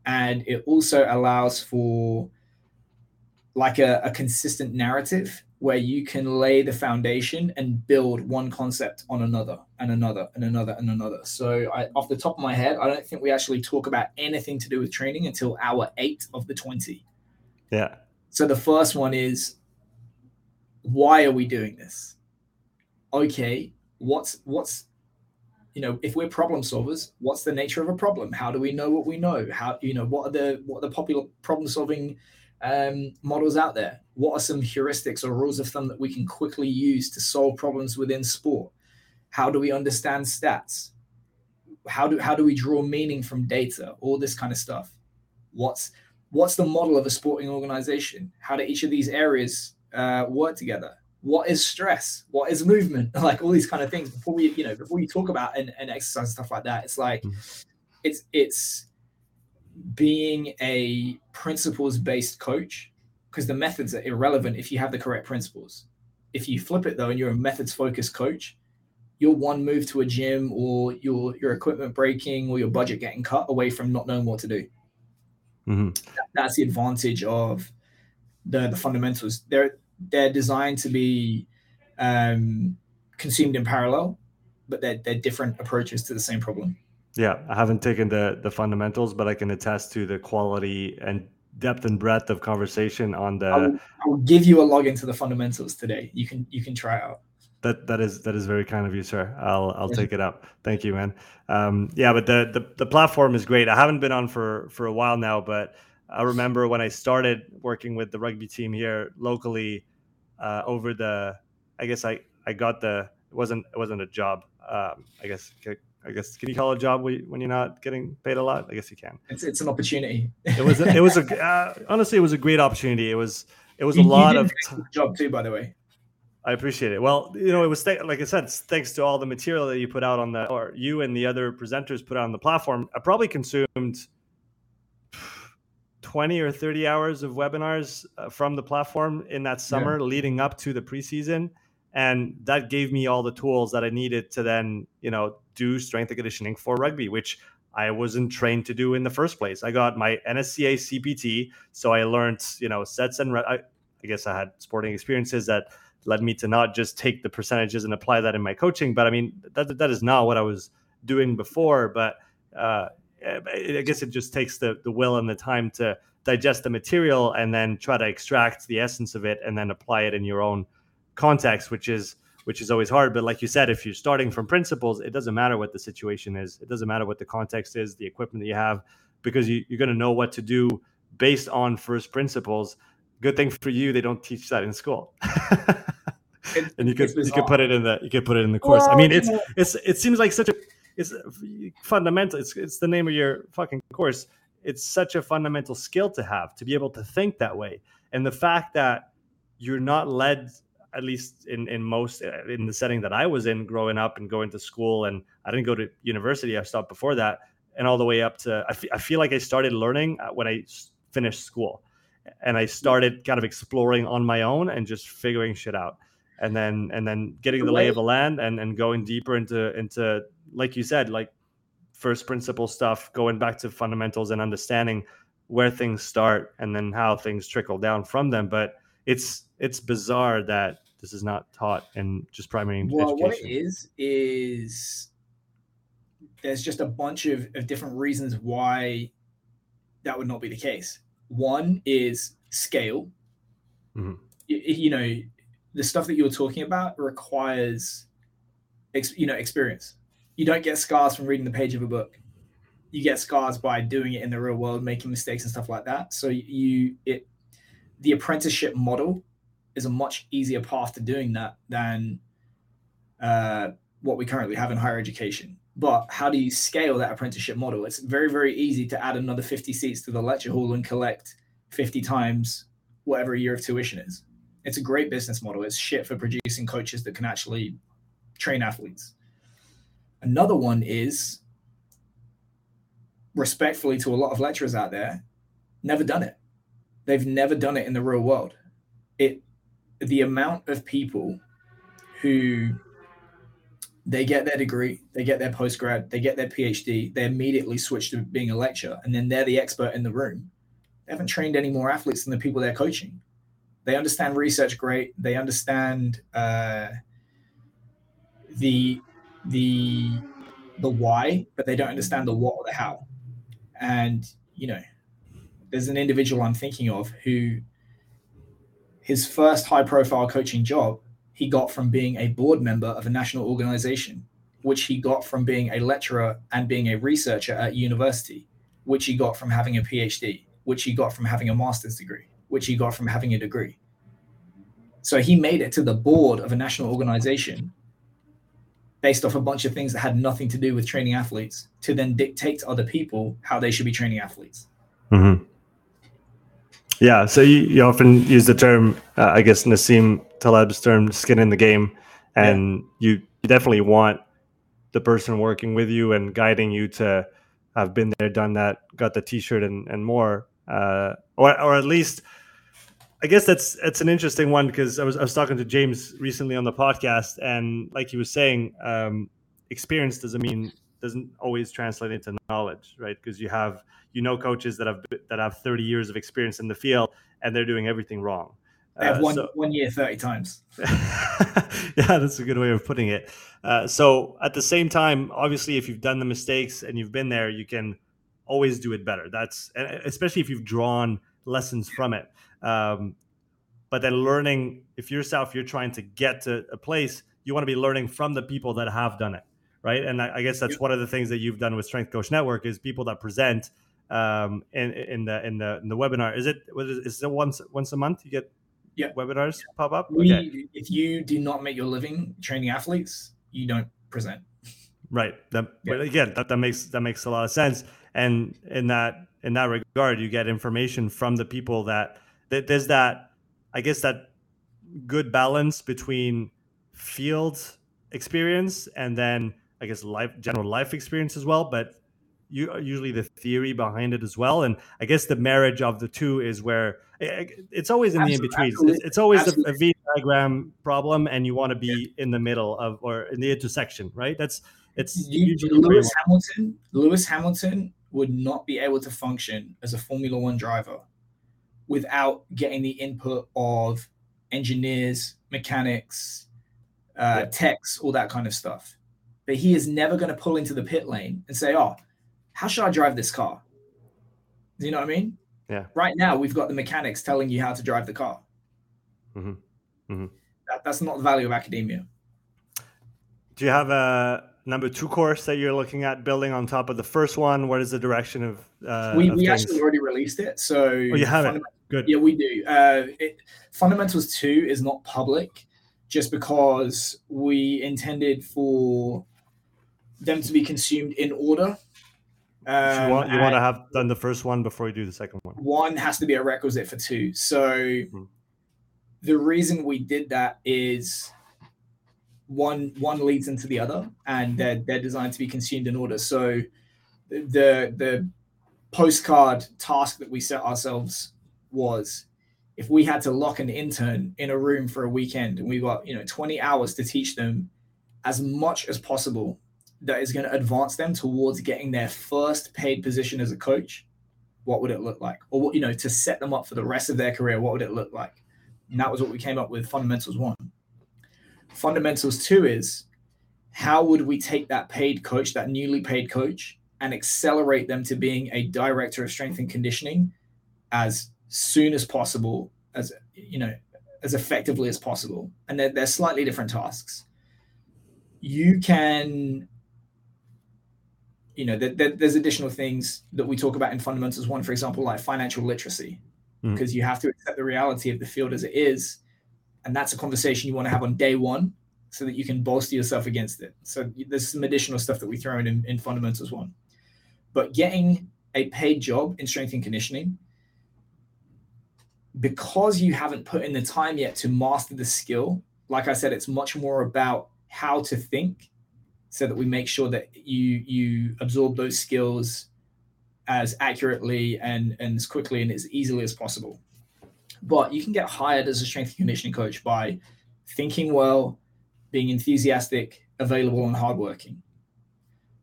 And it also allows for like a, a consistent narrative where you can lay the foundation and build one concept on another and another and another and another. So I, off the top of my head, I don't think we actually talk about anything to do with training until hour eight of the 20. Yeah. So the first one is why are we doing this? Okay, what's what's you know if we're problem solvers what's the nature of a problem? How do we know what we know? How you know what are the what are the popular problem solving um, models out there? What are some heuristics or rules of thumb that we can quickly use to solve problems within sport? How do we understand stats? How do how do we draw meaning from data? All this kind of stuff. What's what's the model of a sporting organization? How do each of these areas uh, work together what is stress? What is movement? Like all these kind of things before we you know before you talk about an, an exercise and stuff like that it's like mm. it's it's being a principles based coach because the methods are irrelevant if you have the correct principles. If you flip it though and you're a methods focused coach you're one move to a gym or your your equipment breaking or your budget getting cut away from not knowing what to do. Mm-hmm. that's the advantage of the the fundamentals. There they're designed to be um, consumed in parallel, but they're, they're different approaches to the same problem. Yeah, I haven't taken the the fundamentals, but I can attest to the quality and depth and breadth of conversation on the. I will, I will give you a login to the fundamentals today. You can you can try out. That that is that is very kind of you, sir. I'll I'll take it up. Thank you, man. Um, yeah, but the, the the platform is great. I haven't been on for for a while now, but I remember when I started working with the rugby team here locally. Uh, over the, I guess I I got the it wasn't it wasn't a job. Um, I guess I guess can you call a job when you're not getting paid a lot? I guess you can. It's it's an opportunity. it was a, it was a uh, honestly it was a great opportunity. It was it was a lot of t- job too, by the way. I appreciate it. Well, you know, it was th- like I said, thanks to all the material that you put out on the, or you and the other presenters put out on the platform. I probably consumed twenty or thirty hours of webinars uh, from the platform in that summer yeah. leading up to the preseason, and that gave me all the tools that I needed to then, you know, do strength and conditioning for rugby, which I wasn't trained to do in the first place. I got my NSCA CPT, so I learned, you know, sets and re- I, I guess I had sporting experiences that led me to not just take the percentages and apply that in my coaching. But I mean, that that is not what I was doing before. But uh, Um, I guess it just takes the the will and the time to digest the material and then try to extract the essence of it and then apply it in your own context, which is which is always hard. But like you said, if you're starting from principles, it doesn't matter what the situation is. It doesn't matter what the context is, the equipment that you have, because you, you're going to know what to do based on first principles good thing for you they don't teach that in school and you could you could put it in the you could put it in the course well, i mean it's it's it seems like such a it's fundamental it's it's the name of your fucking course. It's such a fundamental skill to have to be able to think that way. And the fact that you're not led at least in in most uh, in the setting that i was in growing up and going to school and i didn't go to university i stopped before that and all the way up to I, f- I feel like i started learning uh, when i finished school. And I started kind of exploring on my own and just figuring shit out. And then and then getting the lay of the land and, and going deeper into into like you said, like first principle stuff, going back to fundamentals and understanding where things start and then how things trickle down from them. But it's it's bizarre that this is not taught in just primary well, education. what it is is there's just a bunch of, of different reasons why that would not be the case. One is scale. Mm-hmm. You, you, know, the stuff that you were talking about requires, ex, you know, experience. You don't get scars from reading the page of a book. You get scars by doing it in the real world, making mistakes and stuff like that. So you, it, the apprenticeship model is a much easier path to doing that than uh, what we currently have in higher education. But how do you scale that apprenticeship model? It's very, very easy to add another 50 seats to the lecture hall and collect 50 times whatever a year of tuition is. It's a great business model. It's shit for producing coaches that can actually train athletes. Another one is respectfully to a lot of lecturers out there, never done it. They've never done it in the real world. It the amount of people who they get their degree, they get their postgrad, they get their PhD, they immediately switch to being a lecturer, and then they're the expert in the room. They haven't trained any more athletes than the people they're coaching. They understand research great. They understand uh, the the the why, but they don't understand the what or the how. And you know, there's an individual I'm thinking of who his first high profile coaching job he got from being a board member of a national organization, which he got from being a lecturer and being a researcher at university, which he got from having a PhD, which he got from having a master's degree, which he got from having a degree. So he made it to the board of a national organization based off a bunch of things that had nothing to do with training athletes to then dictate to other people how they should be training athletes. Mm-hmm. Yeah, so you, you often use the term, uh, I guess Nassim Taleb's term, skin in the game, and yeah. you, you definitely want the person working with you and guiding you to have been there, done that, got the T-shirt and and more, uh, or or at least, I guess that's that's an interesting one because I was I was talking to James recently on the podcast, and like he was saying, um, experience doesn't mean doesn't always translate into knowledge, right? Because you have you know coaches that have that have 30 years of experience in the field and they're doing everything wrong. I have uh, one so, one year thirty times. yeah, that's a good way of putting it. Uh, so at the same time, obviously, if you've done the mistakes and you've been there, you can always do it better. That's especially if you've drawn lessons from it. Um, but then learning, if yourself you're trying to get to a place, you want to be learning from the people that have done it, right? And I, I guess that's one of the things that you've done with Strength Coach Network is people that present um, in in the in the in the webinar. Is it is it once once a month you get yeah. webinars yeah. pop up? We, okay. If you do not make your living training athletes, you don't present. Right. That, yeah. But again, that, that makes that makes a lot of sense. And in that in that regard, you get information from the people that, that there's that, I guess that good balance between field experience and then I guess life general life experience as well. But you usually the theory behind it as well. And I guess the marriage of the two is where eh, eh, it's always in Absolutely. the in between. It's, it's, always a, a V diagram problem, and you want to be yeah. in the middle of or in the intersection, right? That's it's you, Lewis Hamilton. Lewis Hamilton would not be able to function as a Formula One driver without getting the input of engineers, mechanics, uh, yeah. techs, all that kind of stuff. But he is never going to pull into the pit lane and say, "Oh, how should I drive this car?" Do you know what I mean? Yeah. Right now, we've got the mechanics telling you how to drive the car. Mm-hmm. Mm-hmm. That, that's not the value of academia. Do you have a number two course that you're looking at building on top of the first one? What is the direction of? Uh, we of we actually already released it. So oh, you have it. Good. Yeah, we do. Uh, it, Fundamentals two is not public, just because we intended for them to be consumed in order. Um, you want you want to have done the first one before you do the second one. One has to be a requisite for two. So mm-hmm. the reason we did that is one one leads into the other, and they're they're designed to be consumed in order. So the the postcard task that we set ourselves was if we had to lock an intern in a room for a weekend and we got you know 20 hours to teach them as much as possible that is going to advance them towards getting their first paid position as a coach what would it look like? Or what you know to set them up for the rest of their career what would it look like? And that was what we came up with fundamentals one. Fundamentals two is how would we take that paid coach, that newly paid coach, and accelerate them to being a director of strength and conditioning as soon as possible, as you know, as effectively as possible. And they're, they're slightly different tasks. You can, you know, there, there, there's additional things that we talk about in fundamentals one, for example, like financial literacy, mm. because you have to accept the reality of the field as it is and that's a conversation you want to have on day one so that you can bolster yourself against it. So there's some additional stuff that we throw in, in, in fundamentals one. But getting a paid job in strength and conditioning, because you haven't put in the time yet to master the skill, like I said, it's much more about how to think so that we make sure that you you absorb those skills as accurately and, and as quickly and as easily as possible. But you can get hired as a strength and conditioning coach by thinking well, being enthusiastic, available, and hardworking.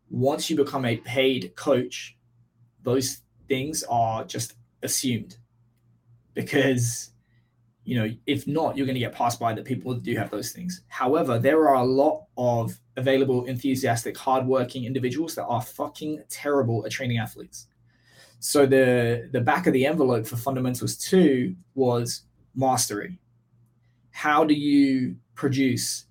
Once you become a paid coach, those things are just assumed because you know if not you're going to get passed by the people that do have those things however there are a lot of available enthusiastic hardworking individuals that are fucking terrible at training athletes so the the back of the envelope for fundamentals two was mastery. How do you produce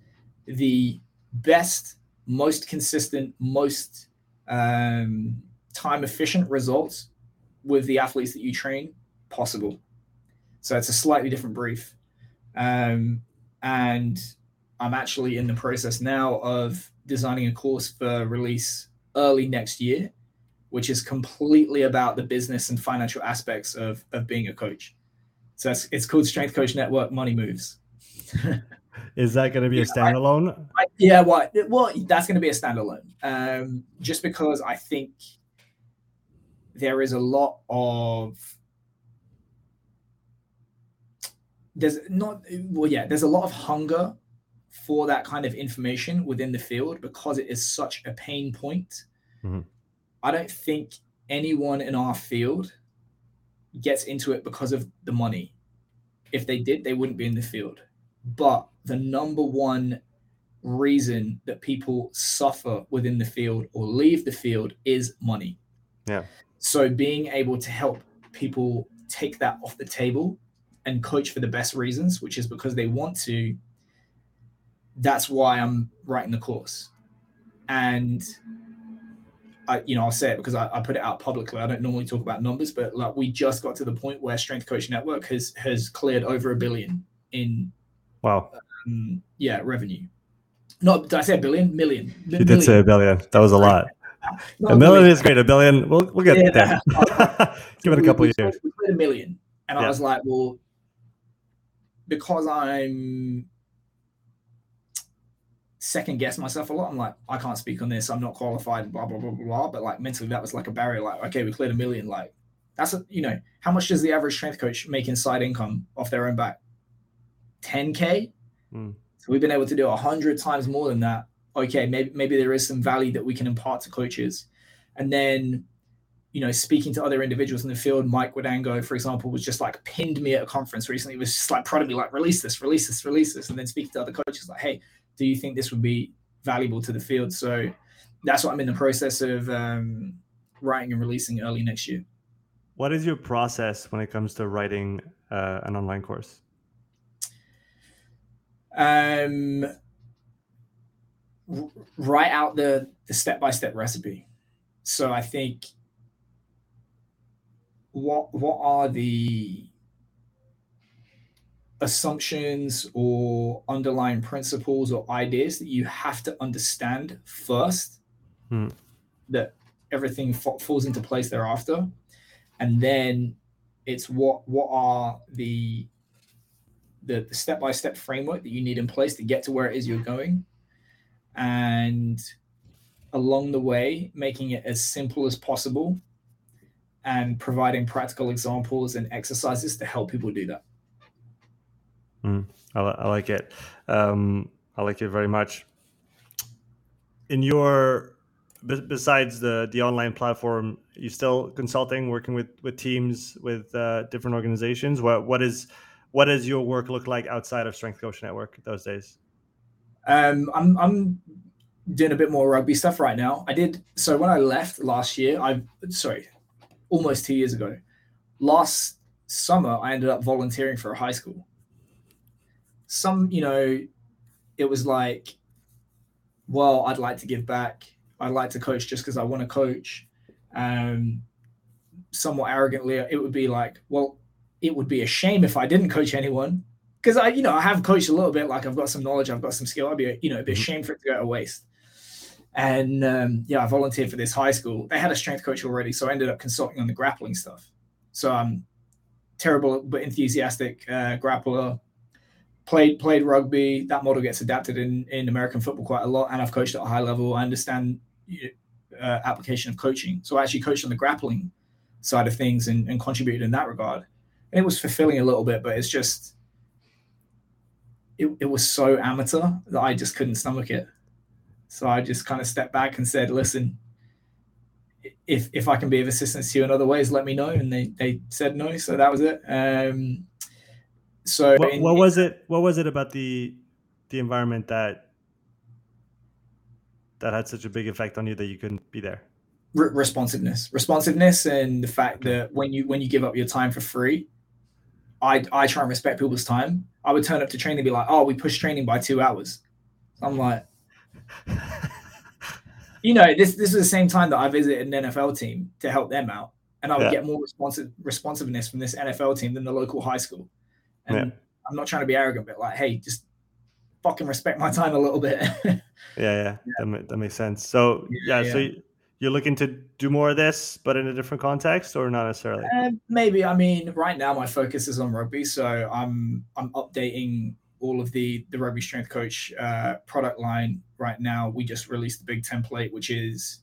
the best, most consistent, most um, time efficient results with the athletes that you train possible? So it's a slightly different brief. Um, and I'm actually in the process now of designing a course for release early next year which is completely about the business and financial aspects of, of being a coach. So it's, it's called Strength Coach Network Money Moves. is that going to be a standalone? I, I, yeah, well, well, that's going to be a standalone. Um, just because I think there is a lot of there's not well, yeah, there's a lot of hunger for that kind of information within the field because it is such a pain point. Mm-hmm. I don't think anyone in our field gets into it because of the money. if they did, they wouldn't be in the field. But the number one reason that people suffer within the field or leave the field is money. Yeah. So being able to help people take that off the table and coach for the best reasons, which is because they want to, that's why I'm writing the course. And I, you know, I'll say it because I, I, put it out publicly. I don't normally talk about numbers, but like we just got to the point where Strength Coach Network has has cleared over a billion in wow, um, yeah, revenue. Not did I say a billion? Million. You did say a billion. That was a lot. a million is great. A billion, we'll we'll get yeah. there. Give it a couple we, years. We put a million, and yeah. I was like, well, because I'm second guess myself a lot. I'm like, I can't speak on this. I'm not qualified. Blah blah blah blah. blah. But like mentally, that was like a barrier. Like, okay, we cleared a million. Like, that's a you know, how much does the average strength coach make in side income off their own back? 10k. Mm. So we've been able to do a hundred times more than that. Okay, maybe maybe there is some value that we can impart to coaches, and then you know, speaking to other individuals in the field, Mike Wadango, for example, was just like pinned me at a conference recently. He was just like prodding me, like, release this, release this, release this. And then speaking to other coaches, like, hey, do you think this would be valuable to the field? So that's what I'm in the process of um, writing and releasing early next year. What is your process when it comes to writing uh, an online course? Um, write out the the step by step recipe. So I think what what are the assumptions or underlying principles or ideas that you have to understand first hmm. that everything f- falls into place thereafter and then it's what what are the the, the step-by-step framework that you need in place to get to where it is you're going and along the way making it as simple as possible and providing practical examples and exercises to help people do that Mm, I, I, like it. Um, I like it very much. In your besides the the online platform, you still consulting, working with with teams with uh, different organizations. What what is what does your work look like outside of Strength Coach Network those days? Um, I'm I'm doing a bit more rugby stuff right now. I did so when I left last year. I sorry, almost two years ago. Last summer, I ended up volunteering for a high school some, you know, it was like, well, I'd like to give back. I'd like to coach just because I want to coach. Um, somewhat arrogantly, it would be like, well, it would be a shame if I didn't coach anyone because I, you know, I have coached a little bit. Like I've got some knowledge, I've got some skill. I'd be, you know, it'd be a mm-hmm. shame for it to go to waste. And um, yeah, I volunteered for this high school. They had a strength coach already, so I ended up consulting on the grappling stuff. So I'm terrible but enthusiastic uh, grappler played played rugby. That model gets adapted in in American football quite a lot, and I've coached at a high level. I understand uh, application of coaching, so I actually coached on the grappling side of things and, and contributed in that regard. And it was fulfilling a little bit, but it's just it, it was so amateur that I just couldn't stomach it. So I just kind of stepped back and said, "Listen, if if I can be of assistance to you in other ways, let me know." And they they said no, so that was it. Um, so what, in, what was it? What was it about the the environment that that had such a big effect on you that you couldn't be there? Re- responsiveness, responsiveness, and the fact that when you when you give up your time for free, I I try and respect people's time. I would turn up to training and be like, "Oh, we pushed training by two hours." I'm like, you know, this this is the same time that I visited an NFL team to help them out, and I would yeah. get more responsive responsiveness from this NFL team than the local high school. And yeah. I'm not trying to be arrogant, but like, hey, just fucking respect my time a little bit. yeah, yeah, yeah. That, that, makes sense. So yeah, yeah, so you're looking to do more of this, but in a different context, or not necessarily? Uh, maybe. I mean, right now my focus is on rugby, so I'm I'm updating all of the the rugby strength coach uh, product line right now. We just released the big template, which is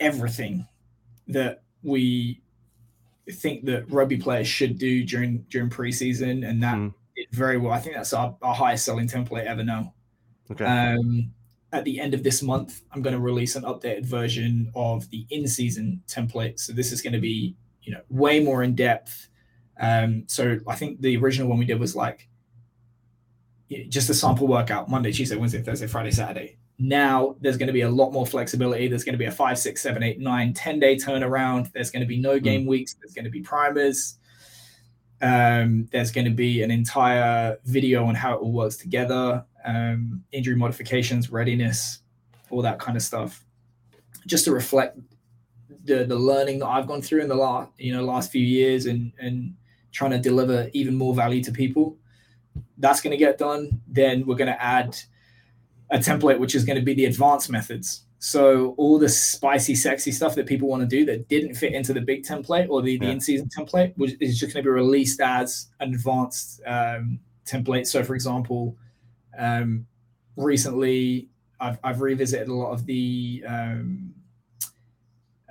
everything that we think that rugby players should do during during preseason, and that mm. very well. I think that's our, our highest selling template ever now. Okay. Um, at the end of this month, I'm going to release an updated version of the in-season template. So this is going to be, you know, way more in depth, Um, so I think the original one we did was like just a sample workout Monday, Tuesday, Wednesday, Thursday, Friday, Saturday. Now there's going to be a lot more flexibility. There's going to be a five, six, seven, eight, nine, 10 day turnaround. There's going to be no game mm. weeks. There's going to be primers. Um, there's going to be an entire video on how it all works together, um, injury modifications, readiness, all that kind of stuff, just to reflect the the learning that I've gone through in the last you know last few years and and trying to deliver even more value to people. That's going to get done. Then we're going to add a template which is going to be the advanced methods. So all the spicy, sexy stuff that people want to do that didn't fit into the big template or the, the in-season template is just going to be released as an advanced um, template. So, for example, um, recently I've, I've, revisited a lot of the um,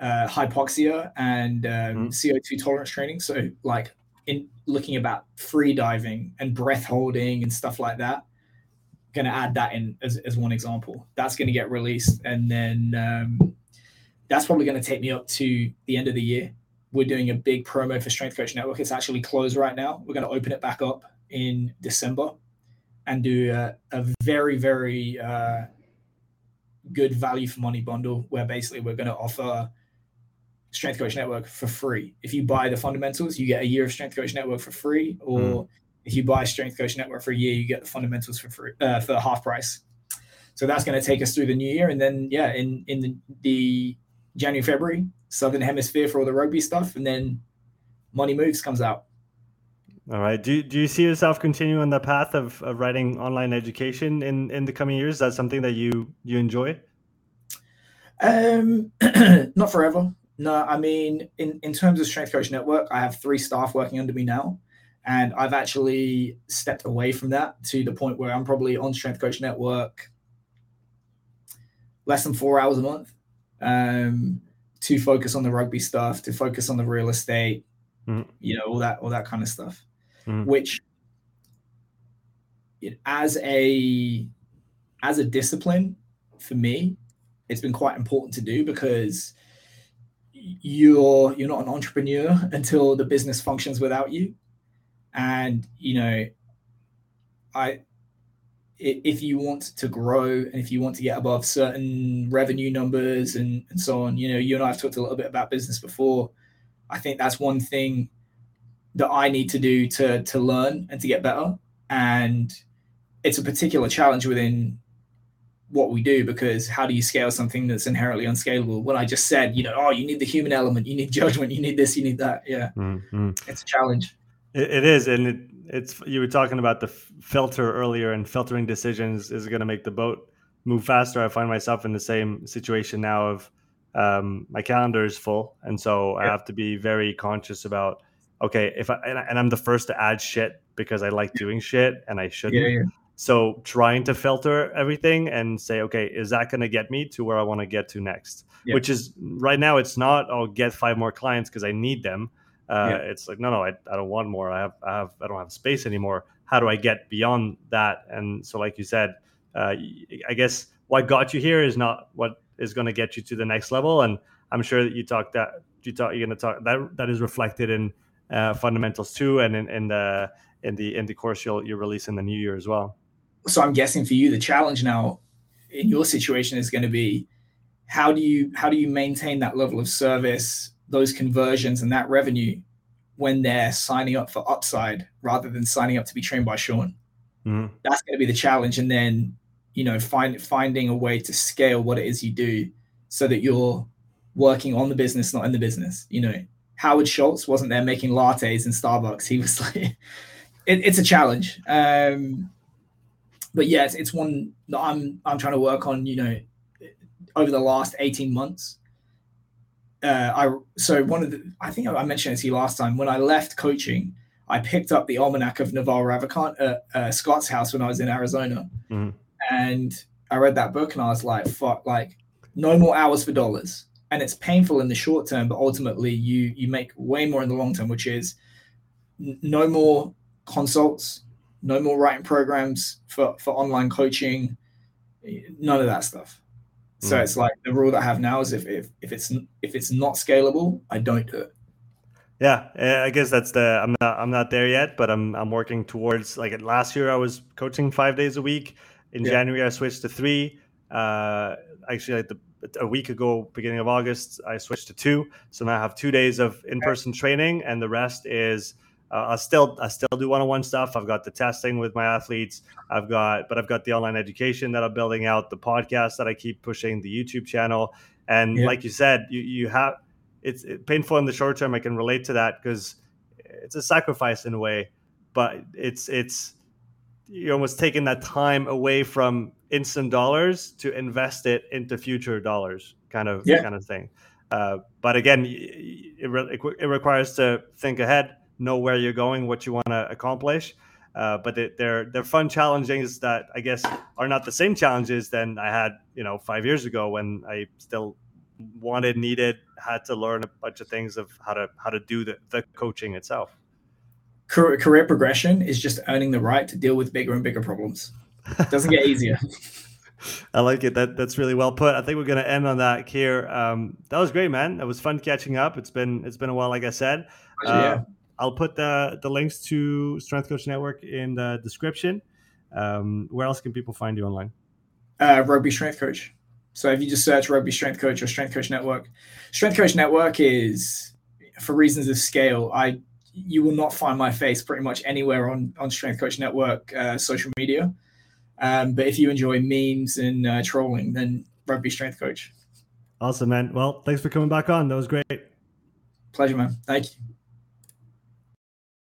uh, hypoxia and um, mm. CO2 tolerance training. So, like in looking about free diving and breath holding and stuff like that going to add that in as, as one example. That's going to get released, and then um, that's probably going to take me up to the end of the year. We're doing a big promo for Strength Coach Network. It's actually closed right now. We're going to open it back up in December and do a, a very, very uh, good value for money bundle where basically we're going to offer Strength Coach Network for free. If you buy the fundamentals, you get a year of Strength Coach Network for free, or mm if you buy Strength Coach Network for a year, you get the fundamentals for free uh, for half price. So that's going to take us through the new year, and then yeah, in in the, the January February Southern Hemisphere for all the rugby stuff, and then Money Moves comes out. All right. Do, do you see yourself continuing the path of, of writing online education in, in the coming years? Is that something that you you enjoy? Um, not forever. No, I mean, in, in terms of Strength Coach Network, I have three staff working under me now. And I've actually stepped away from that to the point where I'm probably on Strength Coach Network less than four hours a month um, to focus on the rugby stuff, to focus on the real estate, mm. you know, all that, all that kind of stuff. Mm. Which, it, as a as a discipline for me, it's been quite important to do because you're you're not an entrepreneur until the business functions without you. And you know i if you want to grow and if you want to get above certain revenue numbers and, and so on you know you and i have talked a little bit about business before. I think that's one thing that i need to do to to learn and to get better. And it's a particular challenge within what we do because how do you scale something that's inherently unscalable when i just said you know oh you need the human element you need judgment you need this you need that yeah mm-hmm. it's a challenge it, it is, and it, it's you were talking about the filter earlier, and filtering decisions is going to make the boat move faster. I find myself in the same situation now of um, my calendar is full, and so yeah. I have to be very conscious about okay if I and I'm the first to add shit because I like doing shit and I shouldn't. Yeah, yeah. So trying to filter everything and say, okay, is that going to get me to where I want to get to next? Yeah. Which is right now, it's not. I'll get five more clients because I need them. Uh, yeah. It's like, no, no, I, I don't want more. I have, I have, I don't have space anymore. How do I get beyond that? And so, like you said, uh, I guess what got you here is not what is going to get you to the next level. And I'm sure that you talk that you talk, you're going to talk that that is reflected in uh, fundamentals too, and in, in the in the in the course you'll you release in the new year as well. So I'm guessing for you, the challenge now in your situation is going to be how do you how do you maintain that level of service those conversions and that revenue when they're signing up for upside rather than signing up to be trained by Sean. Mm-hmm. That's going to be the challenge. And then, you know, find finding a way to scale what it is you do so that you're working on the business, not in the business. You know, Howard Schultz wasn't there making lattes in Starbucks. He was like, it, it's a challenge. Um, but yeah, it's, it's one that I'm I'm trying to work on. You know, over the last 18 months uh, I so one of the I think I mentioned it to you last time when I left coaching, I picked up the almanac of Naval Ravikant at uh, Scott's house when I was in Arizona, mm-hmm. and I read that book and I was like, "Fuck!" Like, no more hours for dollars, and it's painful in the short term, but ultimately you you make way more in the long term, which is n- no more consults, no more writing programs for for online coaching, none of that stuff. So mm. it's like the rule that I have now is if, if if it's if it's not scalable, I don't do it. Yeah, I guess that's the. I'm not. I'm not there yet, but I'm. I'm working towards. Like last year, I was coaching five days a week. In yeah. January, I switched to three. Uh, actually, like the, a week ago, beginning of August, I switched to two. So now I have two days of in-person okay. training, and the rest is. Uh, I still I still do one-on-one stuff. I've got the testing with my athletes. I've got, but I've got the online education that I'm building out, the podcast that I keep pushing, the YouTube channel, and yeah. like you said, you you have it's painful in the short term. I can relate to that because it's a sacrifice in a way, but it's it's you're almost taking that time away from instant dollars to invest it into future dollars, kind of yeah. kind of thing. Uh, but again, it, re- it requires to think ahead, know where you're going, what you want to accomplish. Uh, but it, they're they're fun challenges that I guess are not the same challenges than I had you know five years ago when I still wanted, needed, had to learn a bunch of things of how to how to do the, the coaching itself. Career, career progression is just earning the right to deal with bigger and bigger problems. It doesn't get easier. I like it. That that's really well put. I think we're going to end on that here. Um, that was great, man. It was fun catching up. It's been it's been a while, like I said. Uh, yeah. I'll put the the links to Strength Coach Network in the description. Um, where else can people find you online? Uh, Rugby Strength Coach. So if you just search Rugby Strength Coach or Strength Coach Network, Strength Coach Network is for reasons of scale. I you will not find my face pretty much anywhere on on Strength Coach Network uh, social media. Um, but if you enjoy memes and uh, trolling, then Rugby Strength Coach. Awesome, man. Well, thanks for coming back on. That was great. Pleasure, man. Thank you